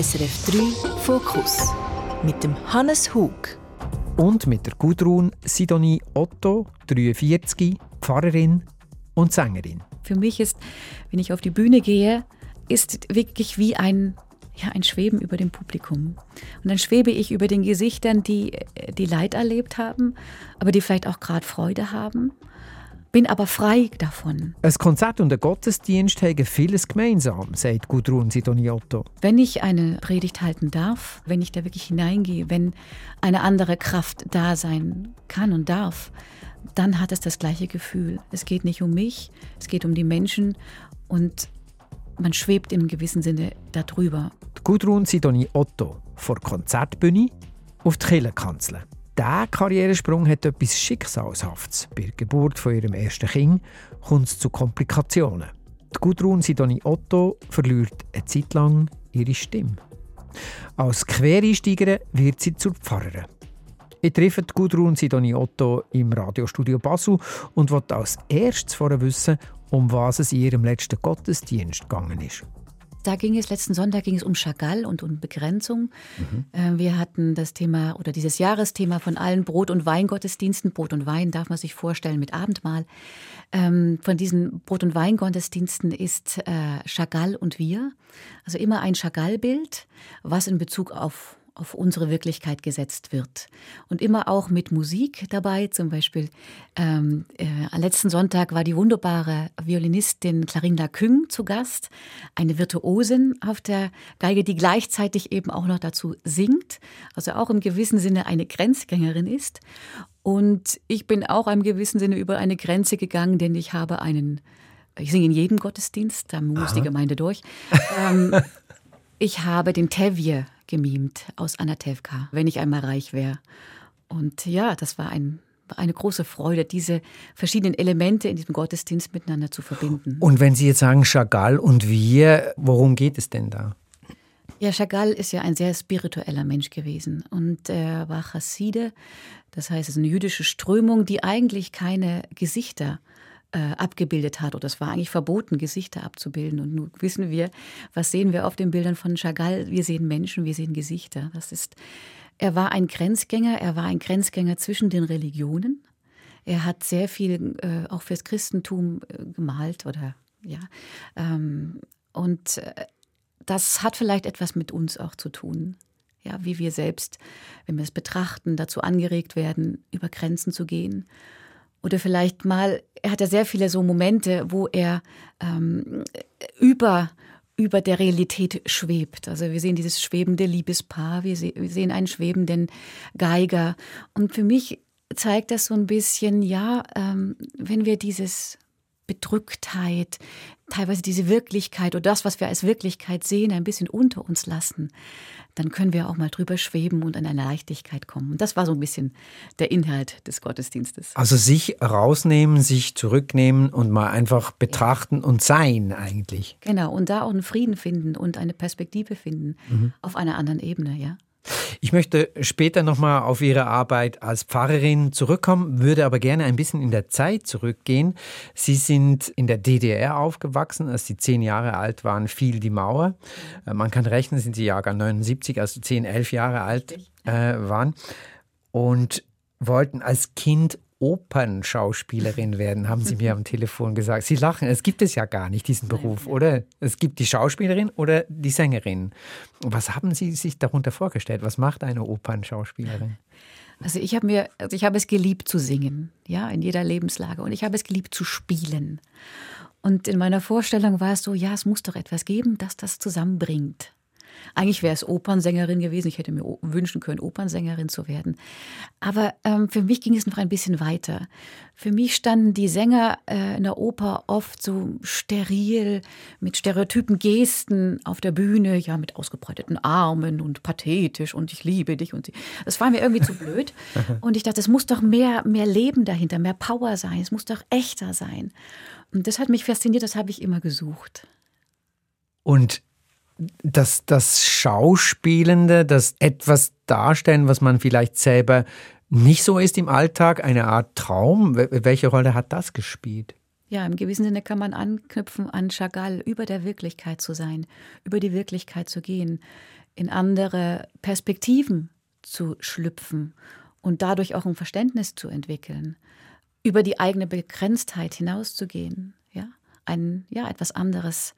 SRF 3 Fokus mit dem Hannes Hug und mit der Gudrun Sidonie Otto, 43, Pfarrerin und Sängerin. Für mich ist, wenn ich auf die Bühne gehe, ist wirklich wie ein ja, ein Schweben über dem Publikum. Und dann schwebe ich über den Gesichtern, die, die Leid erlebt haben, aber die vielleicht auch gerade Freude haben bin aber frei davon. Ein Konzert und ein Gottesdienst haben vieles gemeinsam, sagt Gudrun Sidoniotto. Wenn ich eine Predigt halten darf, wenn ich da wirklich hineingehe, wenn eine andere Kraft da sein kann und darf, dann hat es das gleiche Gefühl. Es geht nicht um mich, es geht um die Menschen und man schwebt im gewissen Sinne darüber. Gudrun Sidonie Otto vor Konzertbühne auf die Kirchenkanzel. Dieser Karrieresprung hat etwas Schicksalshaftes. Bei der Geburt von ihrem ersten Kind kommt es zu Komplikationen. Die Gudrun Sidonie Otto verliert eine Zeit lang ihre Stimme. Als Quereinsteigerin wird sie zur Pfarrerin. Ich treffe die Gudrun Sidonie Otto im Radiostudio Basel und wollte als erstes vorher wissen, um was es in ihrem letzten Gottesdienst gegangen ist. Da ging es letzten Sonntag ging es um Chagall und um Begrenzung. Mhm. Wir hatten das Thema oder dieses Jahresthema von allen Brot- und Weingottesdiensten. Brot und Wein darf man sich vorstellen mit Abendmahl. Ähm, von diesen Brot- und Weingottesdiensten ist äh, Chagall und wir. Also immer ein Chagall-Bild, was in Bezug auf auf unsere Wirklichkeit gesetzt wird. Und immer auch mit Musik dabei. Zum Beispiel ähm, äh, letzten Sonntag war die wunderbare Violinistin Clarinda Küng zu Gast, eine Virtuosin auf der Geige, die gleichzeitig eben auch noch dazu singt, also auch im gewissen Sinne eine Grenzgängerin ist. Und ich bin auch im gewissen Sinne über eine Grenze gegangen, denn ich habe einen, ich singe in jedem Gottesdienst, da muss Aha. die Gemeinde durch. Ähm, ich habe den Tevje gemimt aus Anatevka, wenn ich einmal reich wäre. Und ja, das war ein, eine große Freude, diese verschiedenen Elemente in diesem Gottesdienst miteinander zu verbinden. Und wenn Sie jetzt sagen Chagall und wir, worum geht es denn da? Ja, Chagall ist ja ein sehr spiritueller Mensch gewesen und er war Chasside, das heißt, es ist eine jüdische Strömung, die eigentlich keine Gesichter äh, abgebildet hat. Oder es war eigentlich verboten, Gesichter abzubilden. Und nun wissen wir, was sehen wir auf den Bildern von Chagall? Wir sehen Menschen, wir sehen Gesichter. Das ist, er war ein Grenzgänger, er war ein Grenzgänger zwischen den Religionen. Er hat sehr viel äh, auch fürs Christentum äh, gemalt oder ja. Ähm, und äh, das hat vielleicht etwas mit uns auch zu tun. Ja, wie wir selbst, wenn wir es betrachten, dazu angeregt werden, über Grenzen zu gehen oder vielleicht mal, er hat ja sehr viele so Momente, wo er ähm, über über der Realität schwebt. Also wir sehen dieses schwebende Liebespaar, wir, se wir sehen einen schwebenden Geiger. Und für mich zeigt das so ein bisschen, ja, ähm, wenn wir dieses Bedrücktheit, teilweise diese Wirklichkeit oder das, was wir als Wirklichkeit sehen, ein bisschen unter uns lassen, dann können wir auch mal drüber schweben und an eine Leichtigkeit kommen. Und das war so ein bisschen der Inhalt des Gottesdienstes. Also sich rausnehmen, sich zurücknehmen und mal einfach betrachten ja. und sein eigentlich. Genau, und da auch einen Frieden finden und eine Perspektive finden mhm. auf einer anderen Ebene, ja. Ich möchte später nochmal auf Ihre Arbeit als Pfarrerin zurückkommen, würde aber gerne ein bisschen in der Zeit zurückgehen. Sie sind in der DDR aufgewachsen, als Sie zehn Jahre alt waren, fiel die Mauer. Äh, man kann rechnen, sind Sie Jahrgang 79, also zehn, elf Jahre alt äh, waren und wollten als Kind Opernschauspielerin werden, haben Sie mir am Telefon gesagt. Sie lachen, es gibt es ja gar nicht, diesen Beruf, oder? Es gibt die Schauspielerin oder die Sängerin. Was haben Sie sich darunter vorgestellt? Was macht eine Opernschauspielerin? Also ich habe mir, also ich habe es geliebt zu singen, ja, in jeder Lebenslage. Und ich habe es geliebt zu spielen. Und in meiner Vorstellung war es so, ja, es muss doch etwas geben, das das zusammenbringt. Eigentlich wäre es Opernsängerin gewesen. Ich hätte mir wünschen können, Opernsängerin zu werden. Aber ähm, für mich ging es noch ein bisschen weiter. Für mich standen die Sänger äh, in der Oper oft so steril, mit stereotypen Gesten auf der Bühne, ja, mit ausgebreiteten Armen und pathetisch und ich liebe dich und sie. Das war mir irgendwie zu blöd. Und ich dachte, es muss doch mehr, mehr Leben dahinter, mehr Power sein. Es muss doch echter sein. Und das hat mich fasziniert, das habe ich immer gesucht. Und das, das Schauspielende, das etwas darstellen, was man vielleicht selber nicht so ist im Alltag, eine Art Traum. Welche Rolle hat das gespielt? Ja, im gewissen Sinne kann man anknüpfen an Chagall, über der Wirklichkeit zu sein, über die Wirklichkeit zu gehen. in andere Perspektiven zu schlüpfen und dadurch auch ein Verständnis zu entwickeln, über die eigene Begrenztheit hinauszugehen, ja, ein, ja, etwas anderes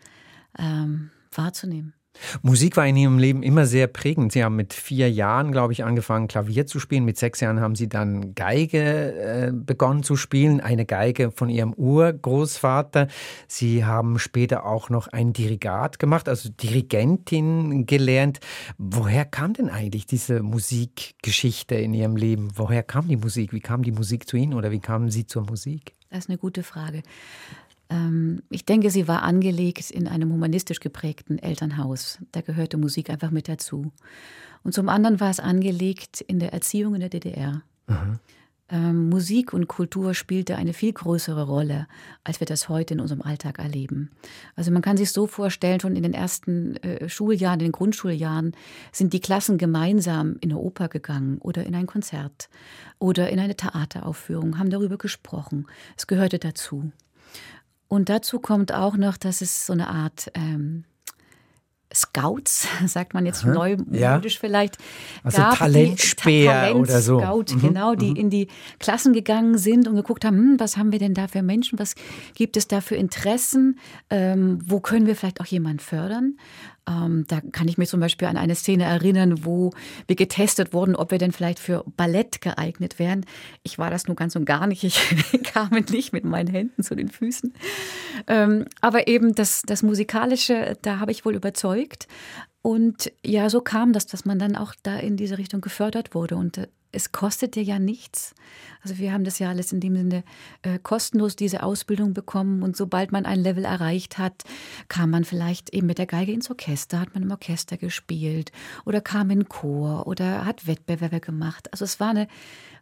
ähm, wahrzunehmen. Musik war in Ihrem Leben immer sehr prägend. Sie haben mit vier Jahren, glaube ich, angefangen, Klavier zu spielen. Mit sechs Jahren haben Sie dann Geige äh, begonnen zu spielen, eine Geige von Ihrem Urgroßvater. Sie haben später auch noch ein Dirigat gemacht, also Dirigentin gelernt. Woher kam denn eigentlich diese Musikgeschichte in Ihrem Leben? Woher kam die Musik? Wie kam die Musik zu Ihnen oder wie kamen Sie zur Musik? Das ist eine gute Frage. Ähm, ich denke, sie war angelegt in einem humanistisch geprägten Elternhaus. Da gehörte Musik einfach mit dazu. Und zum anderen war es angelegt in der Erziehung in der DDR. Mhm. Ähm, Musik und Kultur spielte eine viel größere Rolle, als wir das heute in unserem Alltag erleben. Also man kann sich so vorstellen, schon in den ersten äh, Schuljahren, in den Grundschuljahren, sind die Klassen gemeinsam in eine Oper gegangen oder in ein Konzert oder in eine Theateraufführung, haben darüber gesprochen. Es gehörte dazu. Und dazu kommt auch noch, dass es so eine Art ähm, Scouts, sagt man jetzt neumodisch ja. vielleicht. Also gab Talentspäher Ta Talent oder so. Scout, mhm. genau, die mhm. in die Klassen gegangen sind und geguckt haben, hm, was haben wir denn da für Menschen, was gibt es da für Interessen, ähm, wo können wir vielleicht auch jemanden fördern. Ähm, da kann ich mich zum Beispiel an eine Szene erinnern, wo wir getestet wurden, ob wir denn vielleicht für Ballett geeignet wären. Ich war das nur ganz und gar nicht. Ich kam nicht mit meinen Händen zu den Füßen. Ähm, aber eben das, das Musikalische, da habe ich wohl überzeugt. Und ja, so kam das, dass man dann auch da in diese Richtung gefördert wurde. Und äh, es kostete ja nichts. Also wir haben das ja alles in dem Sinne äh, kostenlos diese Ausbildung bekommen und sobald man ein Level erreicht hat, kam man vielleicht eben mit der Geige ins Orchester, hat man im Orchester gespielt oder kam in Chor oder hat Wettbewerbe gemacht. Also es war eine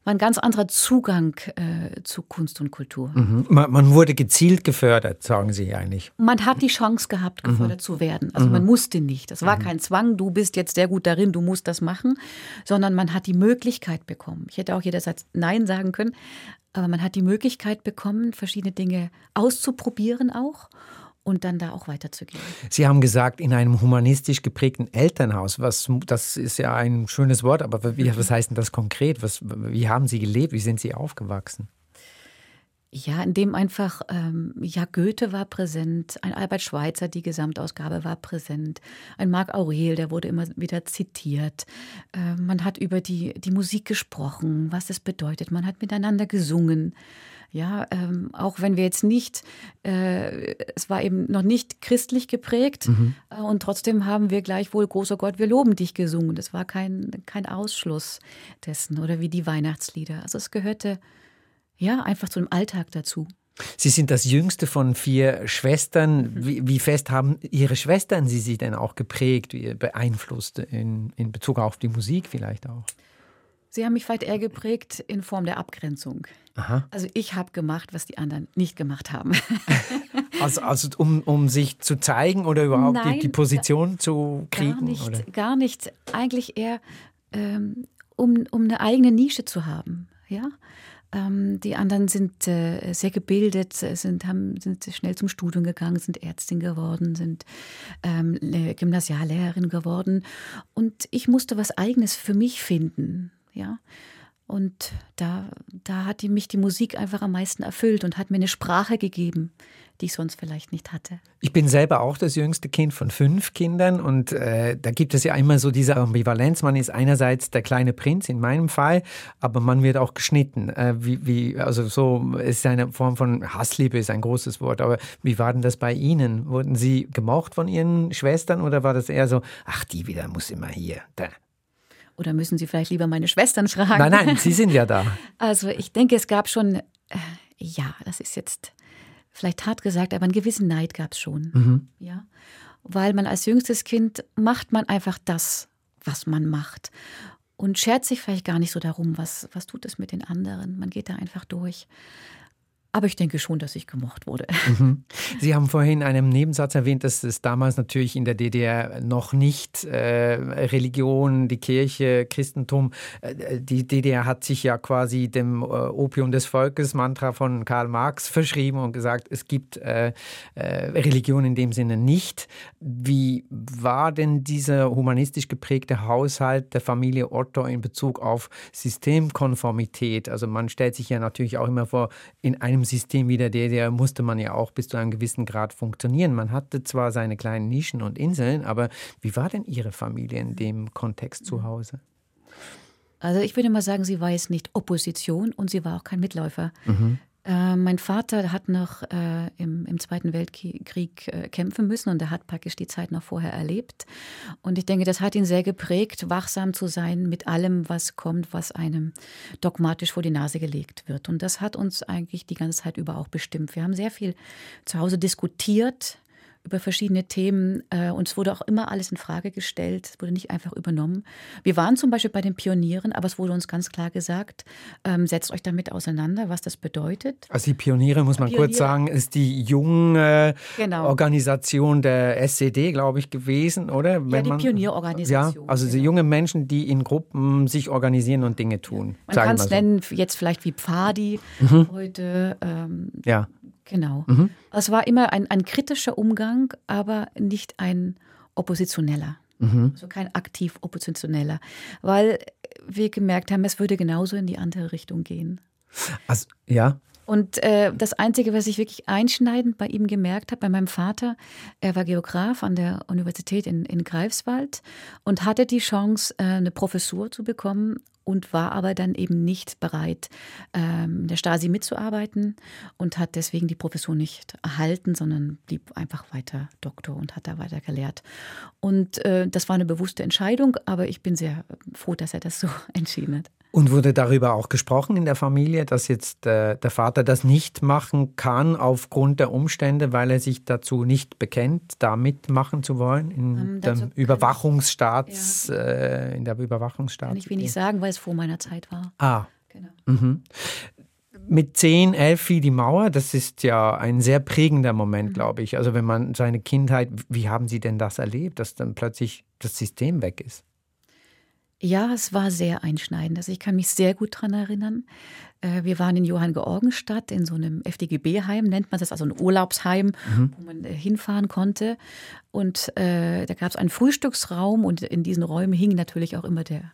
war ein ganz anderer Zugang äh, zu Kunst und Kultur. Mhm. Man, man, wurde gezielt gefördert, sagen Sie eigentlich. Man hat die Chance gehabt, gefördert mhm. zu werden. Also mhm. man musste nicht. Das war mhm. kein Zwang, du bist jetzt sehr gut darin, du musst das machen, sondern man hat die Möglichkeit bekommen. Ich hätte auch jederzeit Nein sagen können, aber man hat die Möglichkeit bekommen, verschiedene Dinge auszuprobieren auch und dann da auch weiterzugehen. Sie haben gesagt, in einem humanistisch geprägten Elternhaus. Was, das ist ja ein schönes Wort, aber wie, was heißt denn das konkret? Was, wie haben Sie gelebt? Wie sind Sie aufgewachsen? Ja, in dem einfach, ähm, ja, Goethe war präsent, ein Albert Schweitzer, die Gesamtausgabe war präsent, ein Marc Aurel, der wurde immer wieder zitiert. Äh, man hat über die, die Musik gesprochen, was es bedeutet, man hat miteinander gesungen. Ja, ähm, auch wenn wir jetzt nicht, äh, es war eben noch nicht christlich geprägt mhm. äh, und trotzdem haben wir gleichwohl, großer Gott, wir loben dich gesungen. Das war kein, kein Ausschluss dessen oder wie die Weihnachtslieder. Also es gehörte ja einfach zu dem Alltag dazu. Sie sind das jüngste von vier Schwestern. Wie, wie, fest haben Ihre Schwestern Sie sich denn auch geprägt, beeinflusst in, in Bezug auf die Musik vielleicht auch? Sie haben mich vielleicht eher geprägt in Form der Abgrenzung. Aha. Also ich habe gemacht, was die anderen nicht gemacht haben. also, also um, um sich zu zeigen oder überhaupt Nein, die, die, Position zu kriegen? Gar nicht, oder? gar nicht. Eigentlich eher ähm, um, um eine eigene Nische zu haben. Ja? Ähm, die anderen sind äh, sehr gebildet, sind, haben, sind schnell zum Studium gegangen, sind Ärztin geworden, sind ähm, Gymnasiallehrerin geworden. Und ich musste was Eigenes für mich finden ja. Und da, da hat die, mich die Musik einfach am meisten erfüllt und hat mir eine Sprache gegeben, die ich sonst vielleicht nicht hatte. Ich bin selber auch das jüngste Kind von fünf Kindern und äh, da gibt es ja immer so diese Ambivalenz. Man ist einerseits der kleine Prinz in meinem Fall, aber man wird auch geschnitten. Äh, wie, wie, also so ist eine Form von Hassliebe ist ein großes Wort. Aber wie war denn das bei Ihnen? Wurden Sie gemocht von Ihren Schwestern oder war das eher so, ach die wieder muss immer hier, da, oder müssen Sie vielleicht lieber meine Schwestern fragen? Nein, nein, Sie sind ja da. Also ich denke, es gab schon, äh, ja, das ist jetzt vielleicht hart gesagt, aber einen gewissen Neid gab es schon. Mhm. Ja, weil man als jüngstes Kind macht man einfach das, was man macht und schert sich vielleicht gar nicht so darum, was, was tut es mit den anderen. Man geht da einfach durch. Aber ich denke schon, dass ich gemocht wurde. Mhm. Sie haben vorhin in einem Nebensatz erwähnt, dass es damals natürlich in der DDR noch nicht äh, Religion, die Kirche, Christentum, äh, die DDR hat sich ja quasi dem äh, Opium des Volkes Mantra von Karl Marx verschrieben und gesagt, es gibt äh, äh, Religion in dem Sinne nicht. Wie war denn dieser humanistisch geprägte Haushalt der Familie Otto in Bezug auf Systemkonformität? Also man stellt sich ja natürlich auch immer vor, in einem einem System wie der DDR musste man ja auch bis zu einem gewissen Grad funktionieren. Man hatte zwar seine kleinen Nischen und Inseln, aber wie war denn Ihre Familie in dem Kontext zu Hause? Also ich würde mal sagen, sie war jetzt nicht Opposition und sie war auch kein Mitläufer. Mhm. Äh, mein Vater hat noch äh, im, im, Zweiten Weltkrieg äh, kämpfen müssen und er hat praktisch die Zeit noch vorher erlebt. Und ich denke, das hat ihn sehr geprägt, wachsam zu sein mit allem, was kommt, was einem dogmatisch vor die Nase gelegt wird. Und das hat uns eigentlich die ganze Zeit über auch bestimmt. Wir haben sehr viel zu Hause diskutiert über verschiedene Themen äh, und es wurde auch immer alles in Frage gestellt. Es wurde nicht einfach übernommen. Wir waren zum Beispiel bei den Pionieren, aber es wurde uns ganz klar gesagt, ähm, setzt euch damit auseinander, was das bedeutet. Also die Pioniere, muss man Pioniere. kurz sagen, ist die junge genau. Organisation der SED, glaube ich, gewesen, oder? Wenn ja, die man, Pionierorganisation. Ja, also genau. junge Menschen, die in Gruppen sich organisieren und Dinge tun. Man kann es so. nennen, jetzt vielleicht wie Pfadi mhm. heute. Ähm, ja. Genau. Mhm. Es war immer ein, ein kritischer Umgang, aber nicht ein oppositioneller. Mhm. Also kein aktiv oppositioneller. Weil wir gemerkt haben, es würde genauso in die andere Richtung gehen. Also, ja. Und äh, das Einzige, was ich wirklich einschneidend bei ihm gemerkt habe, bei meinem Vater, er war Geograf an der Universität in, in Greifswald und hatte die Chance, äh, eine Professur zu bekommen und war aber dann eben nicht bereit, ähm, der Stasi mitzuarbeiten und hat deswegen die Professur nicht erhalten, sondern blieb einfach weiter Doktor und hat da weiter gelehrt. Und äh, das war eine bewusste Entscheidung, aber ich bin sehr froh, dass er das so entschieden hat. Und wurde darüber auch gesprochen in der Familie, dass jetzt äh, der Vater das nicht machen kann aufgrund der Umstände, weil er sich dazu nicht bekennt, da mitmachen zu wollen in ähm, dem Überwachungsstaats, ja. äh, in der Überwachungsstaat. Kann ich wenig sagen, weil es vor meiner Zeit war. Ah. Genau. Mhm. Mit 10, 11 fiel die Mauer. Das ist ja ein sehr prägender Moment, mhm. glaube ich. Also wenn man seine Kindheit, wie haben Sie denn das erlebt, dass dann plötzlich das System weg ist? Ja, es war sehr einschneidend. Also ich kann mich sehr gut daran erinnern. Äh, wir waren in Johann Georgenstadt in so einem FDGB-Heim, nennt man das, also ein Urlaubsheim, mhm. wo man äh, hinfahren konnte. Und äh, da gab es einen Frühstücksraum und in diesen Räumen hing natürlich auch immer der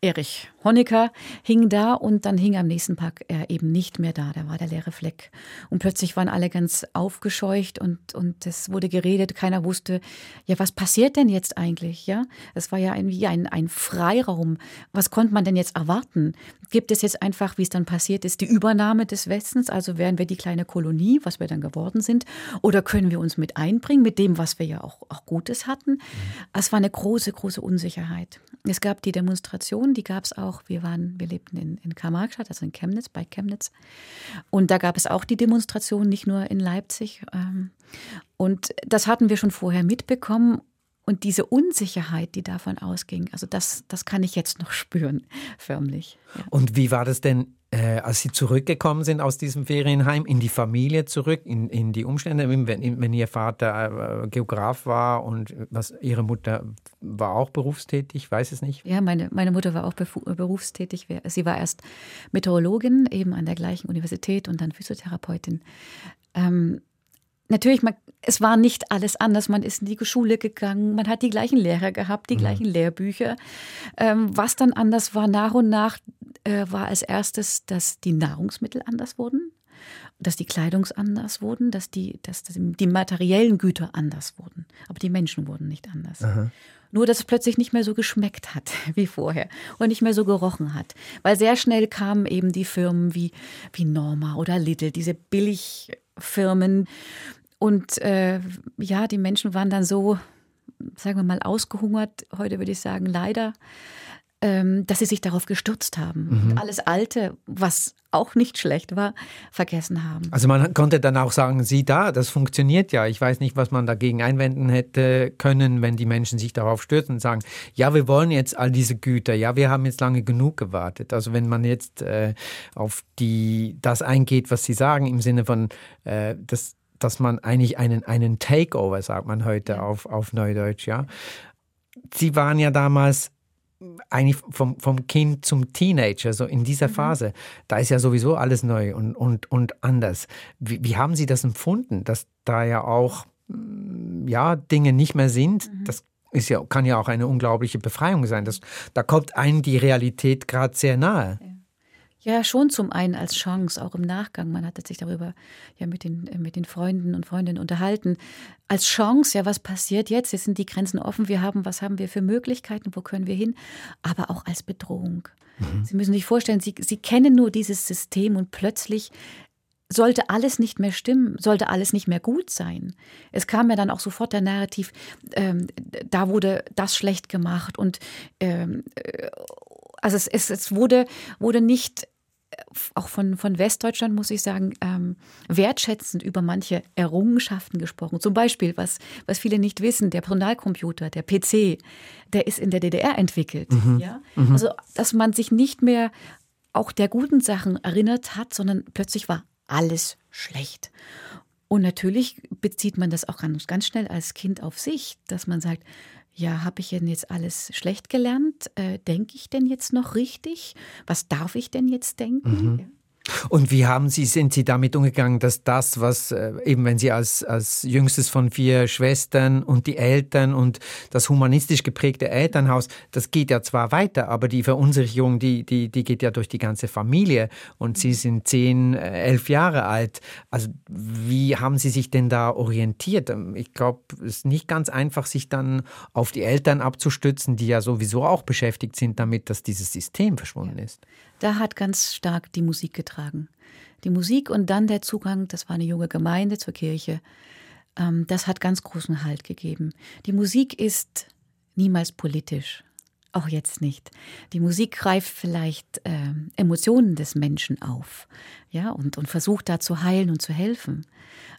Erich Honecker hing da und dann hing am nächsten Tag er eben nicht mehr da. Da war der leere Fleck. Und plötzlich waren alle ganz aufgescheucht und, und es wurde geredet. Keiner wusste, ja, was passiert denn jetzt eigentlich? Ja, es war ja irgendwie ein, ein Freiraum. Was konnte man denn jetzt erwarten? Gibt es jetzt einfach, wie es dann passiert ist, die Übernahme des Westens? Also wären wir die kleine Kolonie, was wir dann geworden sind? Oder können wir uns mit einbringen, mit dem, was wir ja auch, auch Gutes hatten? Mhm. Es war eine große, große Unsicherheit. Es gab die Demonstration, die gab es auch. Wir waren, wir lebten in, in Karl-Marx-Stadt, also in Chemnitz, bei Chemnitz. Und da gab es auch die Demonstration, nicht nur in Leipzig. Ähm, und das hatten wir schon vorher mitbekommen. Und diese Unsicherheit, die davon ausging, also das, das kann ich jetzt noch spüren, förmlich. Ja. Und wie war das denn äh, als Sie zurückgekommen sind aus diesem Ferienheim, in die Familie zurück, in, in die Umstände, wenn, wenn Ihr Vater äh, Geograf war und was Ihre Mutter war auch berufstätig, weiß es nicht? Ja, meine, meine Mutter war auch berufstätig. Sie war erst Meteorologin, eben an der gleichen Universität und dann Physiotherapeutin. Ähm, natürlich, man, es war nicht alles anders. Man ist in die Schule gegangen, man hat die gleichen Lehrer gehabt, die mhm. gleichen Lehrbücher. Ähm, was dann anders war, nach und nach äh, war als erstes, dass die Nahrungsmittel anders wurden, dass die Kleidung anders wurden, dass die, dass, die materiellen Güter anders wurden. Aber die Menschen wurden nicht anders. Aha. Nur, dass es plötzlich nicht mehr so geschmeckt hat wie vorher und nicht mehr so gerochen hat. Weil sehr schnell kamen eben die Firmen wie, wie Norma oder Lidl, diese Billigfirmen. Und äh, ja, die Menschen waren dann so, sagen wir mal, ausgehungert. Heute würde ich sagen, leider dass sie sich darauf gestürzt haben mhm. und alles Alte, was auch nicht schlecht war, vergessen haben. Also man konnte dann auch sagen, sieh da, das funktioniert ja. Ich weiß nicht, was man dagegen einwenden hätte können, wenn die Menschen sich darauf stürzen und sagen, ja, wir wollen jetzt all diese Güter, ja, wir haben jetzt lange genug gewartet. Also wenn man jetzt äh, auf die, das eingeht, was Sie sagen, im Sinne von, äh, das, dass man eigentlich einen, einen Takeover, sagt man heute auf, auf Neudeutsch, ja. Sie waren ja damals eigentlich vom, vom Kind zum Teenager, so in dieser mhm. Phase, da ist ja sowieso alles neu und, und, und anders. Wie, wie haben Sie das empfunden, dass da ja auch mm, ja, Dinge nicht mehr sind? Mhm. Das ist ja, kann ja auch eine unglaubliche Befreiung sein. Das, da kommt einem die Realität gerade sehr nahe. Ja. Ja, schon zum einen als Chance, auch im Nachgang. Man hatte sich darüber ja mit den, äh, mit den Freunden und Freundinnen unterhalten. Als Chance, ja, was passiert jetzt? Jetzt sind die Grenzen offen. Wir haben, was haben wir für Möglichkeiten? Wo können wir hin? Aber auch als Bedrohung. Mhm. Sie müssen sich vorstellen, Sie, Sie kennen nur dieses System und plötzlich sollte alles nicht mehr stimmen, sollte alles nicht mehr gut sein. Es kam ja dann auch sofort der Narrativ, ähm, da wurde das schlecht gemacht und ähm, äh, also es, es, es wurde, wurde nicht auch von, von Westdeutschland, muss ich sagen, ähm, wertschätzend über manche Errungenschaften gesprochen. Zum Beispiel, was, was viele nicht wissen, der Personalcomputer, der PC, der ist in der DDR entwickelt. Mhm. Ja? Mhm. Also, dass man sich nicht mehr auch der guten Sachen erinnert hat, sondern plötzlich war alles schlecht. Und natürlich bezieht man das auch ganz, ganz schnell als Kind auf sich, dass man sagt, ja, habe ich denn jetzt alles schlecht gelernt? Äh, Denke ich denn jetzt noch richtig? Was darf ich denn jetzt denken? Mhm. Und wie haben Sie, sind Sie damit umgegangen, dass das, was äh, eben, wenn Sie als, als jüngstes von vier Schwestern und die Eltern und das humanistisch geprägte Elternhaus, das geht ja zwar weiter, aber die Verunsicherung, die, die, die geht ja durch die ganze Familie und Sie sind zehn, äh, elf Jahre alt. Also wie haben Sie sich denn da orientiert? Ähm, ich glaube, es ist nicht ganz einfach, sich dann auf die Eltern abzustützen, die ja sowieso auch beschäftigt sind damit, dass dieses System verschwunden ist da hat ganz stark die Musik getragen. Die Musik und dann der Zugang, das war eine junge Gemeinde zur Kirche, ähm, das hat ganz großen Halt gegeben. Die Musik ist niemals politisch, auch jetzt nicht. Die Musik greift vielleicht äh, Emotionen des Menschen auf, ja, und, und versucht da zu heilen und zu helfen.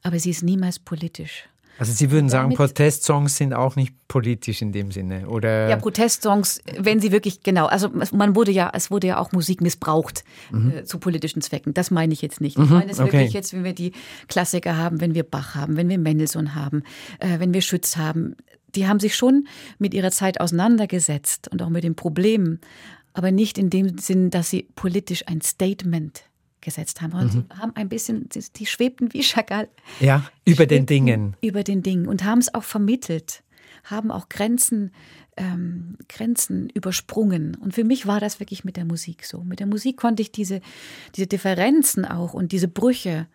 Aber sie ist niemals politisch. Also Sie würden sagen, Protestsongs sind auch nicht politisch in dem Sinne, oder? Ja, Protestsongs, wenn sie wirklich genau, also man wurde ja, es wurde ja auch Musik missbraucht mhm. äh, zu politischen Zwecken. Das meine ich jetzt nicht. Ich mhm, meine es okay. wirklich jetzt, wenn wir die Klassiker haben, wenn wir Bach haben, wenn wir Mendelssohn haben, äh, wenn wir Schütz haben. Die haben sich schon mit ihrer Zeit auseinandergesetzt und auch mit den Problemen, aber nicht in dem Sinn, dass sie politisch ein Statement gesetzt haben. Und mhm. haben ein bisschen, die schwebten wie Chagall. Ja, über den Dingen. Über den Dingen und haben es auch vermittelt, haben auch Grenzen, ähm, Grenzen übersprungen. Und für mich war das wirklich mit der Musik so. Mit der Musik konnte ich diese, diese Differenzen auch und diese Brüche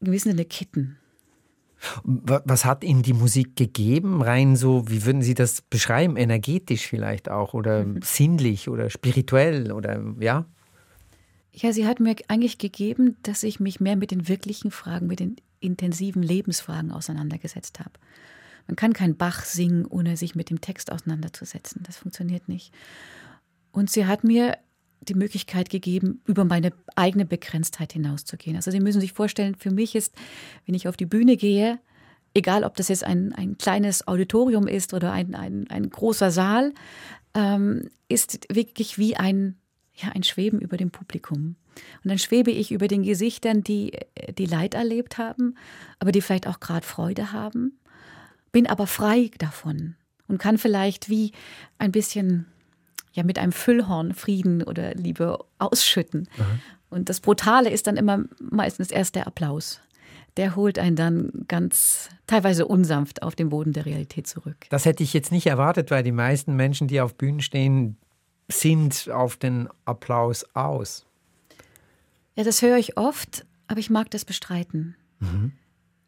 in gewissem Sinne kitten. Was hat Ihnen die Musik gegeben? Rein so, wie würden Sie das beschreiben? Energetisch vielleicht auch oder mhm. sinnlich oder spirituell oder ja? Ja, sie hat mir eigentlich gegeben, dass ich mich mehr mit den wirklichen Fragen, mit den intensiven Lebensfragen auseinandergesetzt habe. Man kann kein Bach singen, ohne sich mit dem Text auseinanderzusetzen. Das funktioniert nicht. Und sie hat mir die Möglichkeit gegeben, über meine eigene Begrenztheit hinauszugehen. Also Sie müssen sich vorstellen, für mich ist, wenn ich auf die Bühne gehe, egal ob das jetzt ein, ein kleines Auditorium ist oder ein, ein, ein großer Saal, ähm, ist wirklich wie ein ja, ein Schweben über dem Publikum. Und dann schwebe ich über den Gesichtern, die, die Leid erlebt haben, aber die vielleicht auch gerade Freude haben, bin aber frei davon und kann vielleicht wie ein bisschen ja mit einem Füllhorn Frieden oder Liebe ausschütten. Aha. Und das Brutale ist dann immer meistens erst der Applaus. Der holt einen dann ganz teilweise unsanft auf den Boden der Realität zurück. Das hätte ich jetzt nicht erwartet, weil die meisten Menschen, die auf Bühnen stehen, sind auf den Applaus aus. Ja, das höre ich oft, aber ich mag das bestreiten. Mhm.